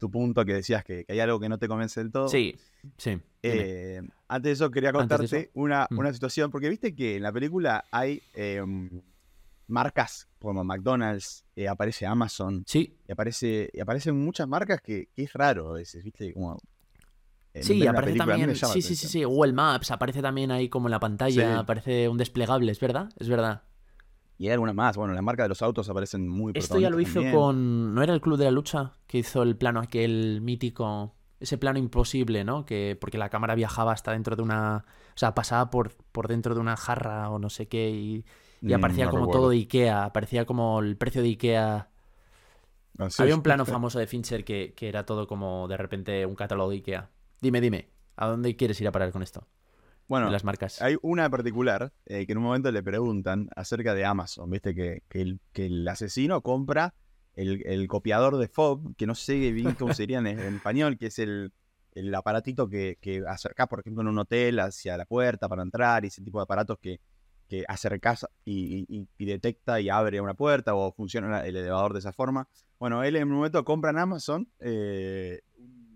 tu punto que decías que, que hay algo que no te convence del todo. Sí, sí. Eh, antes de eso quería contarte eso. una, Mm. una situación, porque viste que en la película hay eh, marcas como McDonald's, eh, aparece Amazon, Sí, y aparece y aparecen muchas marcas que, que es raro a veces, viste, como... en Sí, aparece también. Sí, sí, sí, sí. Google Maps aparece también ahí como en la pantalla. Sí. Aparece un desplegable, es verdad, es verdad. Y hay algunas más, bueno, las marcas de los autos aparecen muy Esto ya lo hizo también. con. ¿No era el Club de la Lucha? Que hizo el plano aquel mítico. Ese plano imposible, ¿no? Que. Porque la cámara viajaba hasta dentro de una. O sea, pasaba por, por dentro de una jarra o no sé qué. Y, y Mm, aparecía no como recuerdo. todo de Ikea. Aparecía como el precio de Ikea. Ah, Había un plano famoso de Fincher que, que era todo como de repente un catálogo de Ikea. Dime, dime. ¿A dónde quieres ir a parar con esto? Bueno, de las marcas. Hay una en particular eh, que en un momento le preguntan acerca de Amazon, viste que, que el, que el asesino compra el, el copiador de FOB, que no sé bien cómo sería en, en español, que es el, el aparatito que, que acercás, por ejemplo, en un hotel hacia la puerta para entrar y ese tipo de aparatos que, que acercás y, y- y detecta y abre una puerta o funciona el elevador de esa forma. Bueno, él en un momento compra en Amazon eh,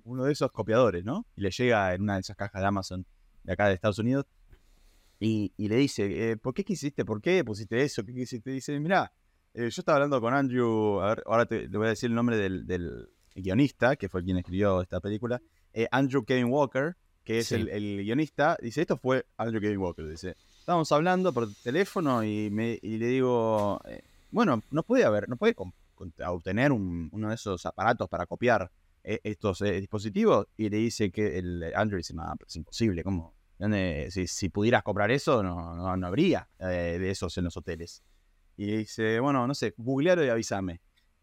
uno de esos copiadores, ¿no? Y le llega en una de esas cajas de Amazon de acá de Estados Unidos y, y le dice, eh, ¿por qué quisiste? ¿Por qué pusiste eso? ¿Qué quisiste? Dice, mirá, eh, yo estaba hablando con Andrew, a ver, ahora te, le voy a decir el nombre del, del guionista, que fue quien escribió esta película, eh, Andrew Kevin Walker, que es Sí. el, el guionista, dice, esto fue Andrew Kevin Walker, dice, estábamos hablando por teléfono y, me, y le digo, eh, bueno, no puede haber, no puede obtener un- uno de esos aparatos para copiar estos eh, dispositivos y le dice que el Andrew dice, es imposible, ¿cómo? ¿Dónde- si, si pudieras comprar eso, no, no, no habría eh, de esos en los hoteles. Y dice, bueno, no sé, googlealo y avísame.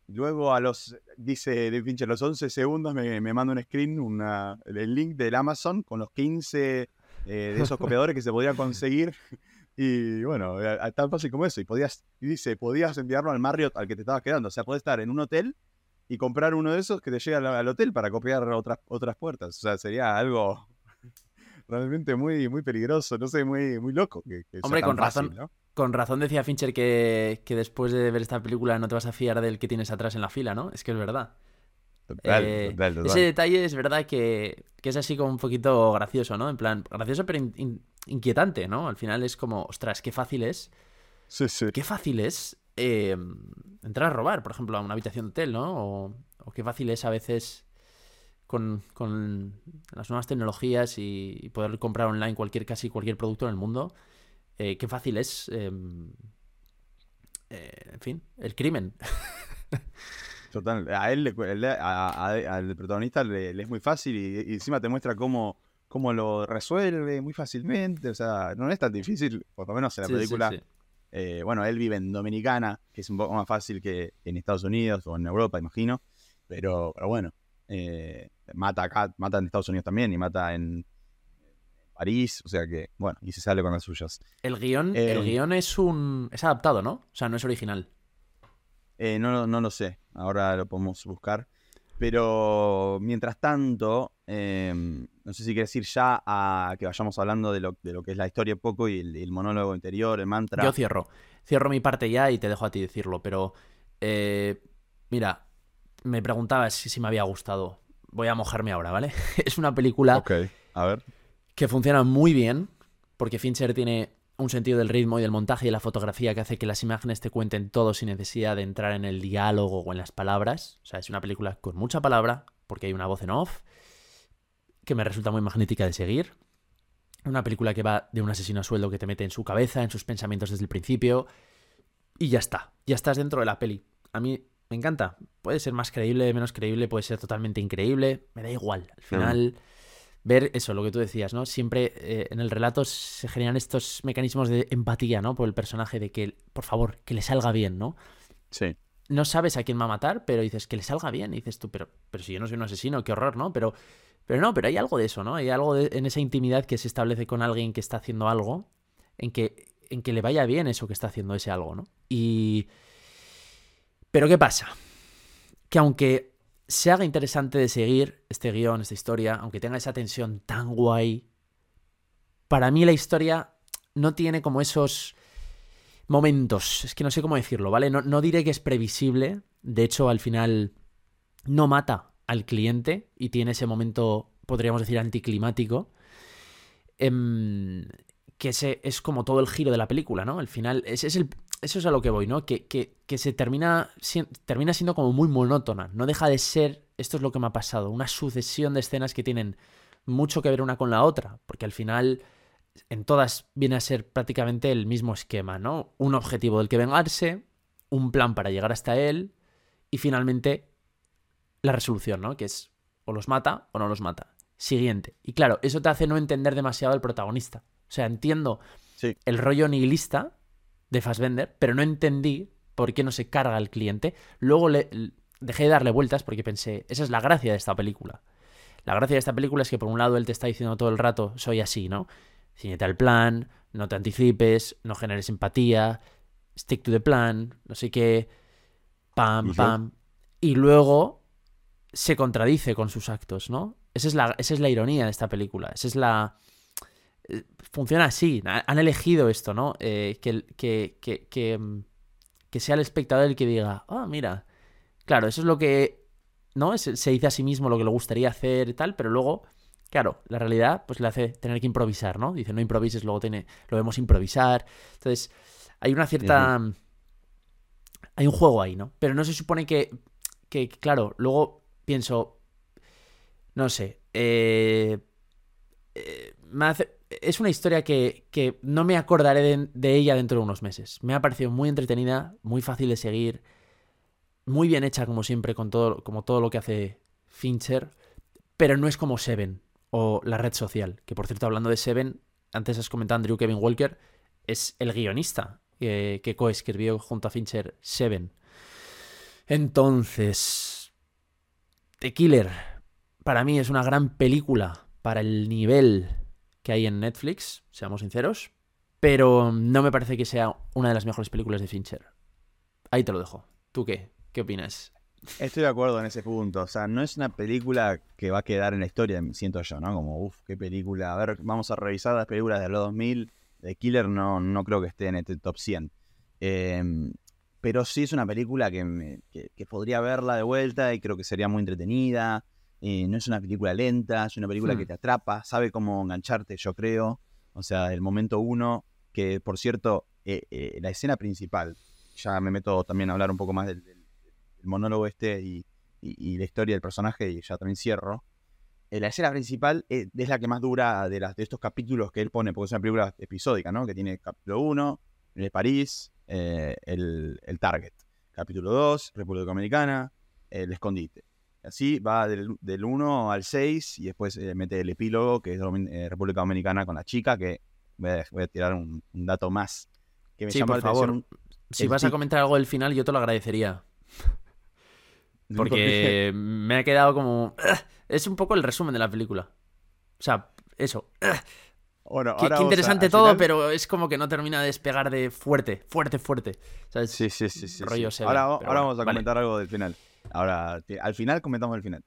Luego a los, dice Fincher, a los 11 segundos me, me manda un screen, una, el link del Amazon con los 15 eh, de esos copiadores que se podían conseguir. Y bueno, a- tan fácil como eso. Y podías, y dice, podías enviarlo al Marriott al que te estabas quedando. O sea, podés estar en un hotel y comprar uno de esos que te llega al, al hotel para copiar otras, otras puertas. O sea, sería algo realmente muy, muy peligroso, no sé, muy, muy loco. Que, que sea Hombre, con fácil, razón. ¿no? Con razón decía Fincher que, que después de ver esta película no te vas a fiar del que tienes atrás en la fila, ¿no? Es que es verdad. Total, Eh, total, total. Ese detalle es verdad que, que es así como un poquito gracioso, ¿no? En plan, gracioso pero in- in- inquietante, ¿no? Al final es como, ostras, qué fácil es, Sí, sí. qué fácil es eh, entrar a robar, por ejemplo, a una habitación de hotel, ¿no? O, o qué fácil es a veces con, con las nuevas tecnologías y, y poder comprar online cualquier, casi cualquier producto en el mundo, eh, qué fácil es, eh, eh, en fin, el crimen. Total. A él, a- a- al protagonista le, le es muy fácil y, y encima te muestra cómo, cómo lo resuelve muy fácilmente. O sea, no es tan difícil, por lo menos en la Sí, sí, película. sí. Eh, bueno, él vive en Dominicana, que es un poco más fácil que en Estados Unidos o en Europa, imagino. Pero, pero bueno, eh, mata acá, mata en Estados Unidos también y mata en París. O sea que, bueno, y se sale con las suyas. El guion, Eh, el guion es un. es adaptado, ¿no? O sea, no es original. Eh, no, no lo sé, ahora lo podemos buscar. Pero mientras tanto, eh, no sé si quieres ir ya a que vayamos hablando de lo, de lo que es la historia un poco y el, el monólogo interior, el mantra. Yo cierro. Cierro mi parte ya y te dejo a ti decirlo. Pero. eh, mira, me preguntabas si, si me había gustado. Voy a mojarme ahora, ¿vale? es una película Ok, a ver. que funciona muy bien. Porque Fincher tiene un sentido del ritmo y del montaje y de la fotografía que hace que las imágenes te cuenten todo sin necesidad de entrar en el diálogo o en las palabras. O sea, es una película con mucha palabra, porque hay una voz en off, que me resulta muy magnética de seguir. Una película que va de un asesino a sueldo que te mete en su cabeza, en sus pensamientos desde el principio. Y ya está, ya estás dentro de la peli. A mí me encanta. Puede ser más creíble, menos creíble, puede ser totalmente increíble. Me da igual. Al final, ver eso, lo que tú decías, ¿no? Siempre eh, en el relato se generan estos mecanismos de empatía, ¿no? Por el personaje, de que, por favor, que le salga bien, ¿no? Sí. No sabes a quién va a matar, pero dices que le salga bien. Y dices tú, pero, pero si yo no soy un asesino, qué horror, ¿no? Pero, pero no, pero hay algo de eso, ¿no? Hay algo en esa intimidad que se establece con alguien que está haciendo algo, en que, en que le vaya bien eso que está haciendo ese algo, ¿no? Y. Pero ¿qué pasa? Que aunque se haga interesante de seguir este guion, esta historia, aunque tenga esa tensión tan guay, para mí la historia no tiene como esos momentos, es que no sé cómo decirlo, ¿vale? No, no diré que es previsible, de hecho al final no mata al cliente y tiene ese momento, podríamos decir, anticlimático, em, que es como todo el giro de la película, ¿no? Al final, ese es el, eso es a lo que voy, ¿no? Que, que- que se termina, si- termina siendo como muy monótona. No deja de ser, esto es lo que me ha pasado, una sucesión de escenas que tienen mucho que ver una con la otra, porque al final en todas viene a ser prácticamente el mismo esquema, ¿no? Un objetivo del que vengarse, un plan para llegar hasta él y finalmente la resolución, ¿no? Que es o los mata o no los mata. Siguiente. Y claro, eso te hace no entender demasiado al protagonista. O sea, entiendo Sí. el rollo nihilista de Fassbender, pero no entendí por qué no se carga al cliente. Luego le, dejé de darle vueltas porque pensé, esa es la gracia de esta película. La gracia de esta película es que por un lado él te está diciendo todo el rato, soy así, ¿no? Ciñete al plan, no te anticipes, no generes empatía, stick to the plan, no sé qué, pam, pam. Y luego se contradice con sus actos, ¿no? Esa es la, esa es la ironía de esta película. Esa es la. eh, Funciona así. Ha- Han elegido esto, ¿no? Eh, que, que, que, que, mm, que sea el espectador el que diga, ah, mira. Claro, eso es lo que. ¿No? Se, se dice a sí mismo lo que le gustaría hacer y tal, pero luego. Claro, la realidad pues le hace tener que improvisar, ¿no? Dice, no improvises, luego tiene, lo vemos improvisar. Entonces, hay una cierta... Hay un juego ahí, ¿no? Pero no se supone que, que claro, luego pienso, no sé, eh, eh, me hace- es una historia que, que no me acordaré de, de ella dentro de unos meses. Me ha parecido muy entretenida, muy fácil de seguir, muy bien hecha como siempre, con todo, como todo lo que hace Fincher, pero no es como Seven o La Red Social, que por cierto, hablando de Seven, antes has comentado Andrew Kevin Walker, es el guionista eh, que coescribió junto a Fincher Seven. Entonces, The Killer, para mí es una gran película para el nivel que hay en Netflix, seamos sinceros, pero no me parece que sea una de las mejores películas de Fincher. Ahí te lo dejo. ¿Tú qué? ¿Qué opinas? Estoy de acuerdo en ese punto. O sea, no es una película que va a quedar en la historia, siento yo, ¿no? Como, uff, qué película. A ver, vamos a revisar las películas de los 2000. De Killer no, no creo que esté en este top 100. Eh, pero sí es una película que, me- que, que podría verla de vuelta y creo que sería muy entretenida. Eh, no es una película lenta, es una película Hmm. que te atrapa, sabe cómo engancharte, yo creo. O sea, el momento uno, que por cierto, eh, eh, la escena principal, ya me meto también a hablar un poco más del, del- del monólogo este y, y- y la historia del personaje y ya también cierro. Eh, la escena principal eh, es la que más dura de, las, de estos capítulos que él pone, porque es una película episódica, ¿no? Que tiene capítulo 1, el París, eh, el, el Target. Capítulo 2, República Dominicana, el escondite. Así va del, del 1 al 6 y después eh, mete el epílogo, que es Domin- eh, República Dominicana con la chica, que voy a, voy a tirar un, un dato más que me Sí, llama por la atención. favor. Si el vas a comentar algo del final, yo te lo agradecería. Porque- me ha quedado como... Es un poco el resumen de la película. O sea, eso. Bueno, Qué, interesante todo, final- pero es como que no termina de despegar de fuerte, fuerte, fuerte. ¿Sabes? Sí, sí, sí. sí, rollo sí. Seven, Ahora, ahora bueno, vamos a vale. comentar algo del final. Ahora, al final comentamos el final.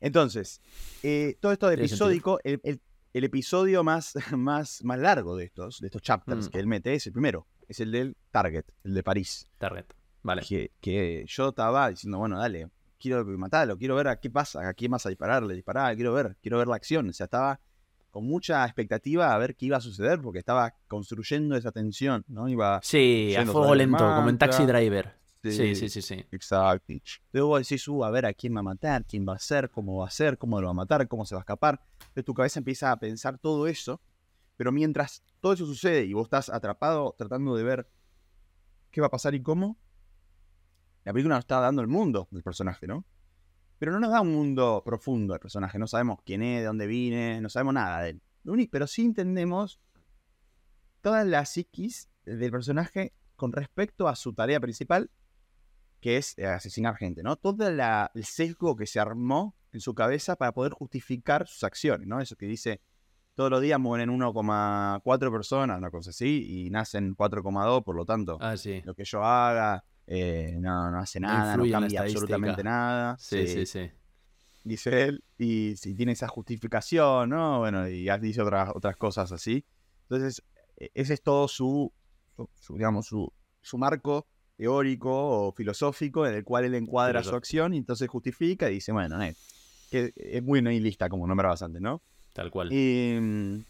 Entonces, eh, todo esto de episódico, el, el- el episodio más, más, más largo de estos, de estos chapters Mm. que él mete es el primero, es el del Target, el de París. Target. Vale. Que, que yo estaba diciendo, bueno, dale, quiero matarlo, quiero ver a qué pasa, a quién vas a dispararle, disparar, quiero ver, quiero ver la acción. O sea, estaba con mucha expectativa a ver qué iba a suceder, porque estaba construyendo esa tensión, ¿no? Iba Sí, a fuego lento, como en Taxi mantra. Driver. Sí, sí, sí, sí. Exacto. Luego decís, uh, a ver a quién va a matar, quién va a ser, cómo va a ser, cómo lo va a matar, cómo se va a escapar. Entonces tu cabeza empieza a pensar todo eso, pero mientras todo eso sucede y vos estás atrapado tratando de ver qué va a pasar y cómo, la película nos está dando el mundo del personaje, ¿no? Pero no nos da un mundo profundo del personaje, no sabemos quién es, de dónde viene, no sabemos nada de él. Pero sí entendemos toda la psiquis del personaje con respecto a su tarea principal, que es eh, asesinar gente, ¿no? Todo la- el sesgo que se armó en su cabeza para poder justificar sus acciones, ¿no? Eso que dice, todos los días mueren 1,4 personas, una cosa así, y nacen 4,2, por lo tanto, Ah, sí. lo que yo haga eh, no, no hace nada, no, cambia absolutamente nada. Sí, sí, sí. Dice él, y si tiene esa justificación, ¿no? Bueno, y dice otras, otras cosas así. Entonces, e- ese es todo su, digamos, su, su marco teórico o filosófico en el cual él encuadra su acción y entonces justifica y dice, bueno, eh, que es muy nihilista, como nombrabas antes, ¿no? Tal cual. Y,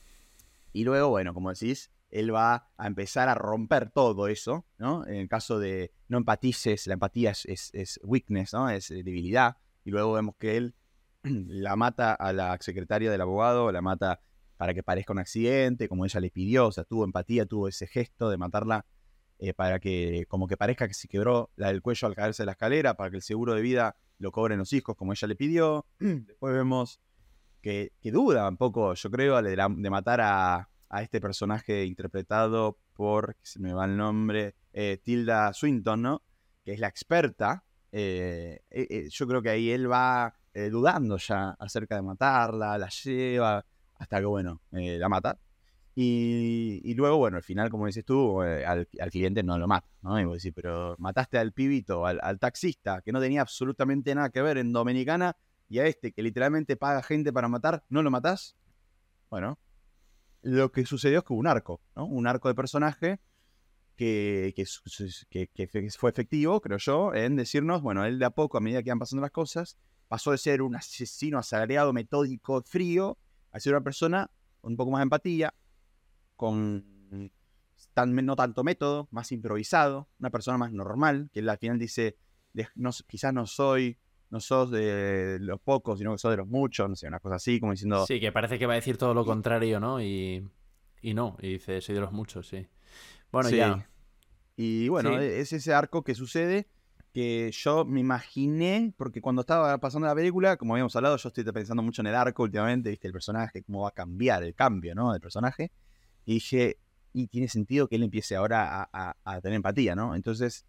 y luego, bueno, como decís, él va a empezar a romper todo eso, ¿no? En el caso de no empatices, la empatía es, es- es weakness, ¿no? Es eh, debilidad. Y luego vemos que él la mata a la secretaria del abogado, la mata para que parezca un accidente, como ella le pidió, o sea, tuvo empatía, tuvo ese gesto de matarla eh, para que, como que parezca que se quebró la del cuello al caerse de la escalera, para que el seguro de vida lo cobren los hijos, como ella le pidió. Después vemos que, duda un poco, yo creo, de matar a, a este personaje interpretado por, se me va el nombre, eh, Tilda Swinton, ¿no? Que es la experta. Eh, eh, eh, yo creo que ahí él va dudando ya acerca de matarla, la lleva, hasta que, bueno, la mata. Y, luego, bueno, al final, como dices tú, al, al cliente no lo mata, ¿no? Y vos decís, pero mataste al pibito, al, al taxista, que no tenía absolutamente nada que ver en Dominicana, y a este que literalmente paga gente para matar, ¿no lo matás? Bueno, lo que sucedió es que hubo un arco, ¿no? Un arco de personaje que, fue efectivo, creo yo, en decirnos, bueno, él de a poco, a medida que iban pasando las cosas, pasó de ser un asesino asalariado, metódico, frío, a ser una persona con un poco más de empatía, con no tanto método, más improvisado, una persona más normal, que él al final dice, quizás no soy, no sos de los pocos, sino que sos de los muchos, no sé, una cosa así, como diciendo, Sí, que parece que va a decir todo lo contrario, ¿no? Y, y no, y dice, soy de los muchos, sí. Bueno, Sí. ya. Y bueno, Sí. es ese arco que sucede que yo me imaginé, porque cuando estaba pasando la película, como habíamos hablado, yo estoy pensando mucho en el arco últimamente, viste, el personaje, cómo va a cambiar, el cambio, ¿no? Del personaje. Y dije, y tiene sentido que él empiece ahora a, a- a tener empatía, ¿no? Entonces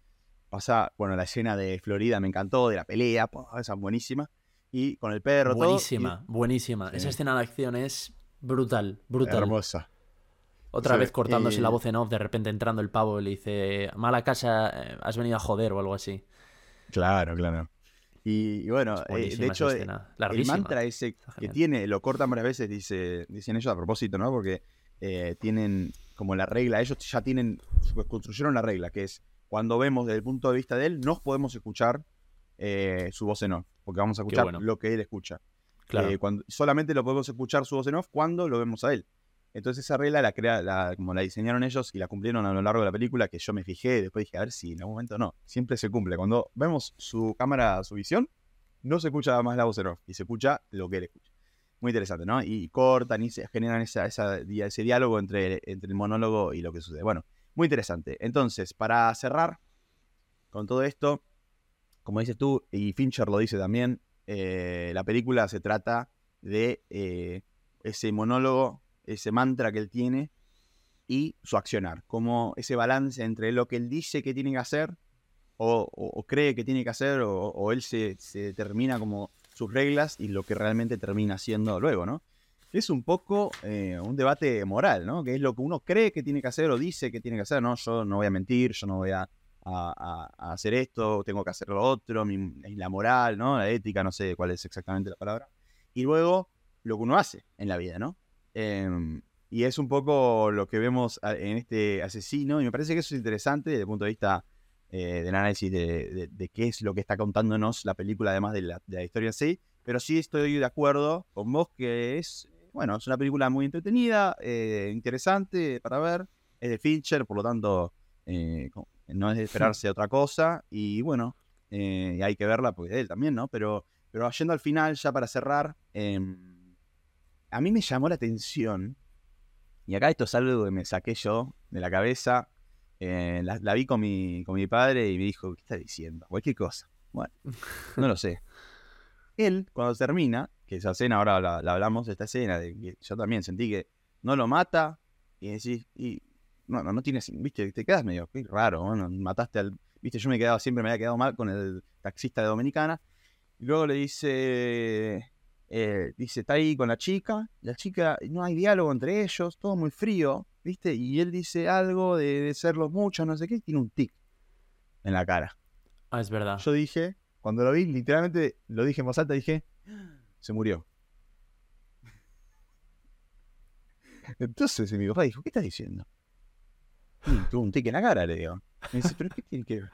pasa, bueno, la escena de Florida me encantó, de la pelea, esa es Y con el perro, todo, y- buenísima, buenísima. Sí. Esa escena de acción es brutal, brutal. hermosa. Otra Sí, vez cortándose y- la voz en off, de repente entrando el pavo y le dice, mala casa, eh, has venido a joder o algo así. Claro, claro. Y, y bueno, eh, buenísima de hecho, eh, el mantra ese que tiene, lo cortan varias veces, dice, dicen ellos a propósito, ¿no? Porque eh, tienen como la regla, ellos ya tienen, construyeron la regla, que es cuando vemos desde el punto de vista de él, no podemos escuchar eh, su voz en off, porque vamos a escuchar bueno. lo que él escucha. Claro. Eh, cuando, solamente lo podemos escuchar su voz en off cuando lo vemos a él. Entonces esa regla la crea, la, como la diseñaron ellos y la cumplieron a lo largo de la película, que yo me fijé, después dije, a ver si en algún momento no. Siempre se cumple. Cuando vemos su cámara, su visión, no se escucha más la voz en off y se escucha lo que él escucha. Muy interesante, ¿no? Y cortan y se generan esa, esa- ese diálogo entre, entre el monólogo y lo que sucede. Bueno, muy interesante. Entonces, para cerrar con todo esto, como dices tú, y Fincher lo dice también, eh, la película se trata de eh, ese monólogo, ese mantra que él tiene y su accionar, como ese balance entre lo que él dice que tiene que hacer o, o- cree que tiene que hacer o, él se, se determina como sus reglas y lo que realmente termina haciendo luego, ¿no? Es un poco eh, un debate moral, ¿no? Que es lo que uno cree que tiene que hacer o dice que tiene que hacer, ¿no? Yo no voy a mentir, yo no voy a, hacer esto, tengo que hacer lo otro, mi- la moral, ¿no? La ética, no sé cuál es exactamente la palabra. Y luego lo que uno hace en la vida, ¿no? Em, y es un poco lo que vemos en este asesino, y me parece que eso es interesante desde el punto de vista eh, del análisis de, qué es lo que está contándonos la película, además de la, de la historia en sí. Pero sí estoy de acuerdo con vos que es bueno, es una película muy entretenida, eh, interesante para ver. Es de Fincher, por lo tanto, eh, no es de esperarse otra cosa. Y bueno, eh, hay que verla porque es de él también, ¿no? Pero, pero yendo al final, ya para cerrar, em, a mí me llamó la atención. Y acá esto es algo que me saqué yo de la cabeza. la, la vi con mi, con mi padre y me dijo, ¿qué está diciendo? Cualquier cosa. Bueno, no lo sé. Él, cuando termina, que esa escena, ahora la, la hablamos, esta escena, de que yo también sentí que no lo mata y decís, y no, no, no tienes, viste, te quedas medio qué raro, bueno, mataste al, viste, yo me quedaba, siempre me había quedado mal con el taxista de Dominicana, y luego le dice, eh, dice, está ahí con la chica, la chica, no hay diálogo entre ellos, todo muy frío, viste, y él dice algo de, de ser los muchos, no sé qué, y tiene un tic en la cara. Ah, es verdad. Yo dije, cuando lo vi, literalmente lo dije en voz alta, dije, se murió. Entonces mi papá dijo, ¿qué estás diciendo? Y tuvo un tic en la cara, le digo. Me dice, ¿pero qué tiene que ver?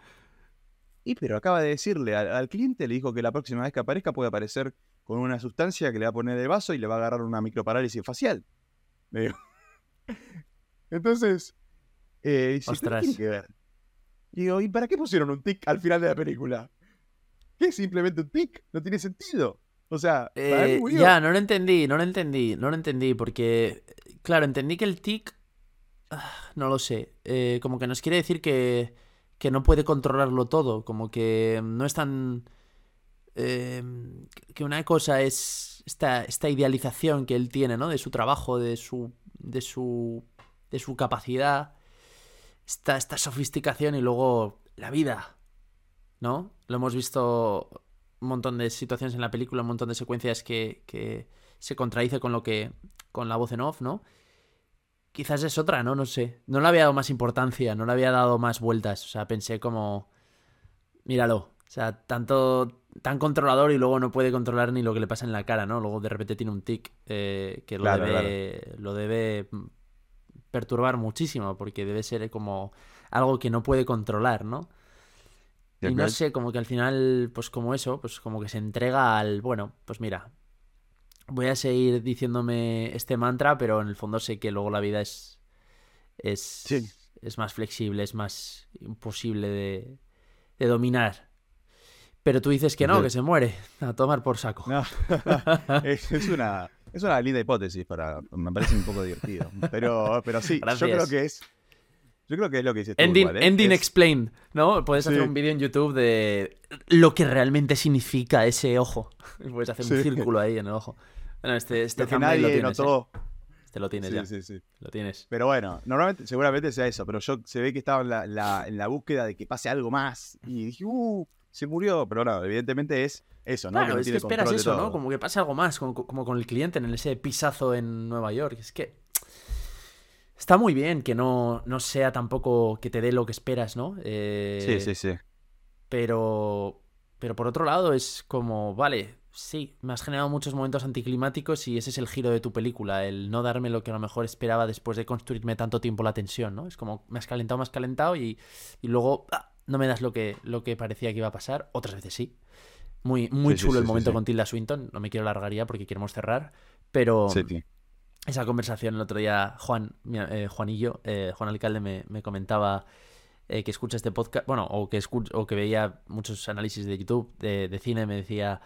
Y pero acaba de decirle al, al cliente, le dijo que la próxima vez que aparezca puede aparecer con una sustancia que le va a poner el vaso y le va a agarrar una microparálisis facial. Me dijo. Entonces, eh, dice, ¿pero Ostras. qué tiene que ver? Y digo, ¿y para qué pusieron un tic al final de la película? ¿Qué es simplemente un tic? No tiene sentido. O sea, Eh, ya, no lo entendí, no lo entendí, no lo entendí, porque, claro, entendí que el tic, ah, no lo sé, eh, como que nos quiere decir que, que no puede controlarlo todo, como que no es tan... eh, que una cosa es esta, esta idealización que él tiene, ¿no? De su trabajo, de su, de su, de su capacidad, esta, esta sofisticación y luego la vida, ¿no? Lo hemos visto un montón de situaciones en la película, un montón de secuencias que, que se contradice con lo que. con la voz en off, ¿no? Quizás es otra, ¿no? No sé. No le había dado más importancia, no le había dado más vueltas. O sea, pensé como. Míralo. O sea, tanto. tan controlador y luego no puede controlar ni lo que le pasa en la cara, ¿no? Luego de repente tiene un tic eh, que lo Claro, debe. lo debe perturbar muchísimo. Porque debe ser como algo que no puede controlar, ¿no? Y no sé, como que al final, pues como eso, pues como que se entrega al, bueno, pues mira, voy a seguir diciéndome este mantra, pero en el fondo sé que luego la vida es, es, Sí. es más flexible, es más imposible de, de dominar. Pero tú dices que no, que se muere. A tomar por saco. No. es, es una, es una linda hipótesis para. Me parece un poco divertido. Pero, pero sí, yo creo que es. Yo creo que es lo que dices tú, Ending, igual, ¿eh? ending Es- explain, ¿no? Puedes hacer Sí. un vídeo en YouTube de lo que realmente significa ese ojo. Puedes hacer un Sí. círculo ahí en el ojo. Bueno, este, este lo que nadie lo tienes, ¿eh? notó. Este lo tienes Sí, ya. sí, sí. Lo tienes. Pero bueno, normalmente, seguramente sea eso, pero yo se ve que estaba en la, la- en la búsqueda de que pase algo más y dije, uh, se murió, pero no, evidentemente es eso, ¿no? Claro, no es que esperas eso, ¿no? Como que pase algo más, como, como con el cliente en ese pisazo en Nueva York. Es que está muy bien que no, no sea tampoco que te dé lo que esperas, ¿no? Eh, Sí, sí, sí. Pero, pero por otro lado es como, vale, sí, me has generado muchos momentos anticlimáticos y ese es el giro de tu película, el no darme lo que a lo mejor esperaba después de construirme tanto tiempo la tensión, ¿no? Es como, me has calentado, me has calentado y, y luego ah, no me das lo que, lo que parecía que iba a pasar, otras veces sí. Muy, muy Sí, chulo sí, el sí, momento con Tilda Swinton, no me quiero largar ya porque queremos cerrar, pero Sí, sí. Esa conversación el otro día, Juan, eh, Juanillo, eh, Juan Alcalde me, me comentaba eh, que escucha este podcast, bueno, o que, escu- o que veía muchos análisis de YouTube de, de cine, me decía,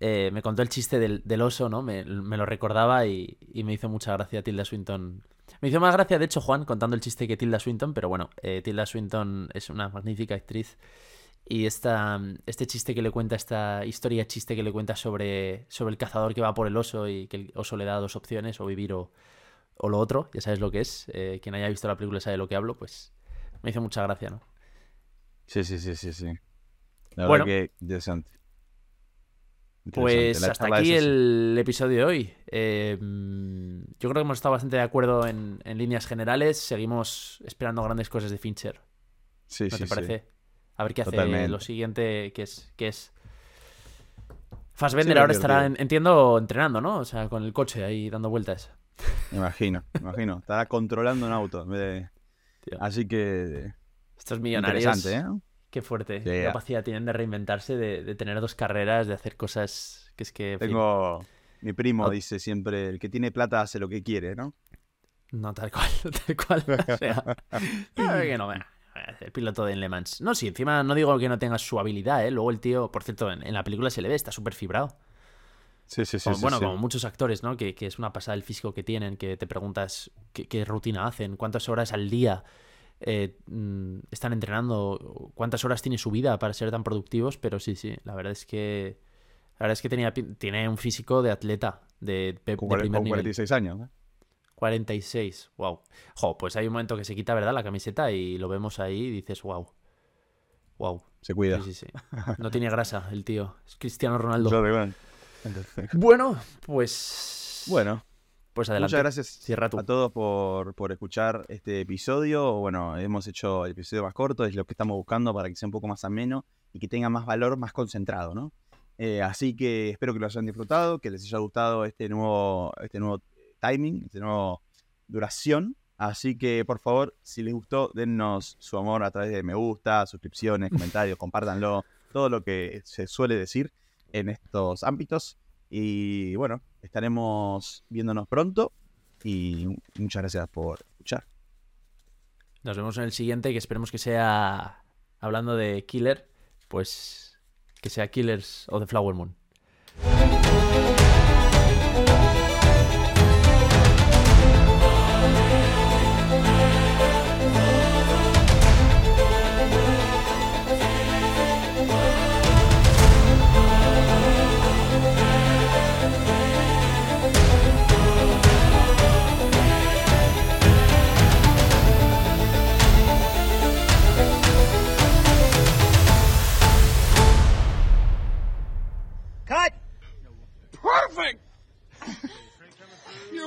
eh, me contó el chiste del, del oso, ¿no? Me, me lo recordaba y, y me hizo mucha gracia Tilda Swinton. Me hizo más gracia, de hecho, Juan, contando el chiste que Tilda Swinton, pero bueno, eh, Tilda Swinton es una magnífica actriz. Y esta, este chiste que le cuenta, esta historia chiste que le cuenta sobre, sobre el cazador que va por el oso y que el oso le da dos opciones, o vivir o, o lo otro, ya sabes lo que es. Eh, quien haya visto la película sabe lo que hablo, pues me hizo mucha gracia, ¿no? Sí, sí, sí, sí, sí. La Bueno. verdad que interesante. Pues hasta aquí el episodio de hoy. Eh, mm, yo creo que hemos estado bastante de acuerdo en, en líneas generales. Seguimos esperando grandes cosas de Fincher. Sí, ¿No sí, te sí. A ver qué hace Totalmente. lo siguiente, que es... Que es... Fassbender Sí, ahora estará, en- entiendo, entrenando, ¿no? O sea, con el coche ahí dando vueltas. Me imagino, me imagino. Estará controlando un auto. en vez de-. Así que. Estos millonarios, ¿eh? qué fuerte. Sí, qué capacidad tienen de reinventarse, de, de tener dos carreras, de hacer cosas que es que... fin. Tengo, Mi primo dice siempre, el que tiene plata hace lo que quiere, ¿no? No, tal cual, tal cual. O sea, que no, venga, el piloto de Le Mans. No, sí, encima no digo que no tenga su habilidad, ¿eh? Luego el tío, por cierto, en, en la película se le ve, está súper fibrado. Sí, sí, sí. Como- sí, bueno, sí. como muchos actores, ¿no? Que, que es una pasada el físico que tienen, que te preguntas qué, qué rutina hacen, cuántas horas al día eh, mm, están entrenando, cuántas horas tiene su vida para ser tan productivos, pero sí, sí, la verdad es que la verdad es que tenía, tiene un físico de atleta, de, de- de primer con nivel. 46 años. ¿eh? 46, wow. Jo, pues hay un momento que se quita, ¿verdad? La camiseta y lo vemos ahí y dices, wow. Wow. Se cuida. Sí, sí, sí. No tiene grasa el tío. Es Cristiano Ronaldo. Bueno. Bueno, pues. Bueno, pues adelante. muchas gracias Cierra tú. a todos por, por escuchar este episodio. Bueno, hemos hecho el episodio más corto, es lo que estamos buscando para que sea un poco más ameno y que tenga más valor, más concentrado, ¿no? Eh, así que espero que lo hayan disfrutado, que les haya gustado este nuevo, este nuevo timing, este nuevo duración. Así que por favor, si les gustó, dennos su amor a través de me gusta, suscripciones, comentarios, compártanlo, todo lo que se suele decir en estos ámbitos. Y bueno, estaremos viéndonos pronto y muchas gracias por escuchar. Nos vemos en el siguiente, que esperemos que sea. Hablando de Killer, pues. Que sea Killers o The Flower Moon.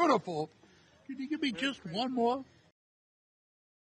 Beautiful. Can you give me just one more?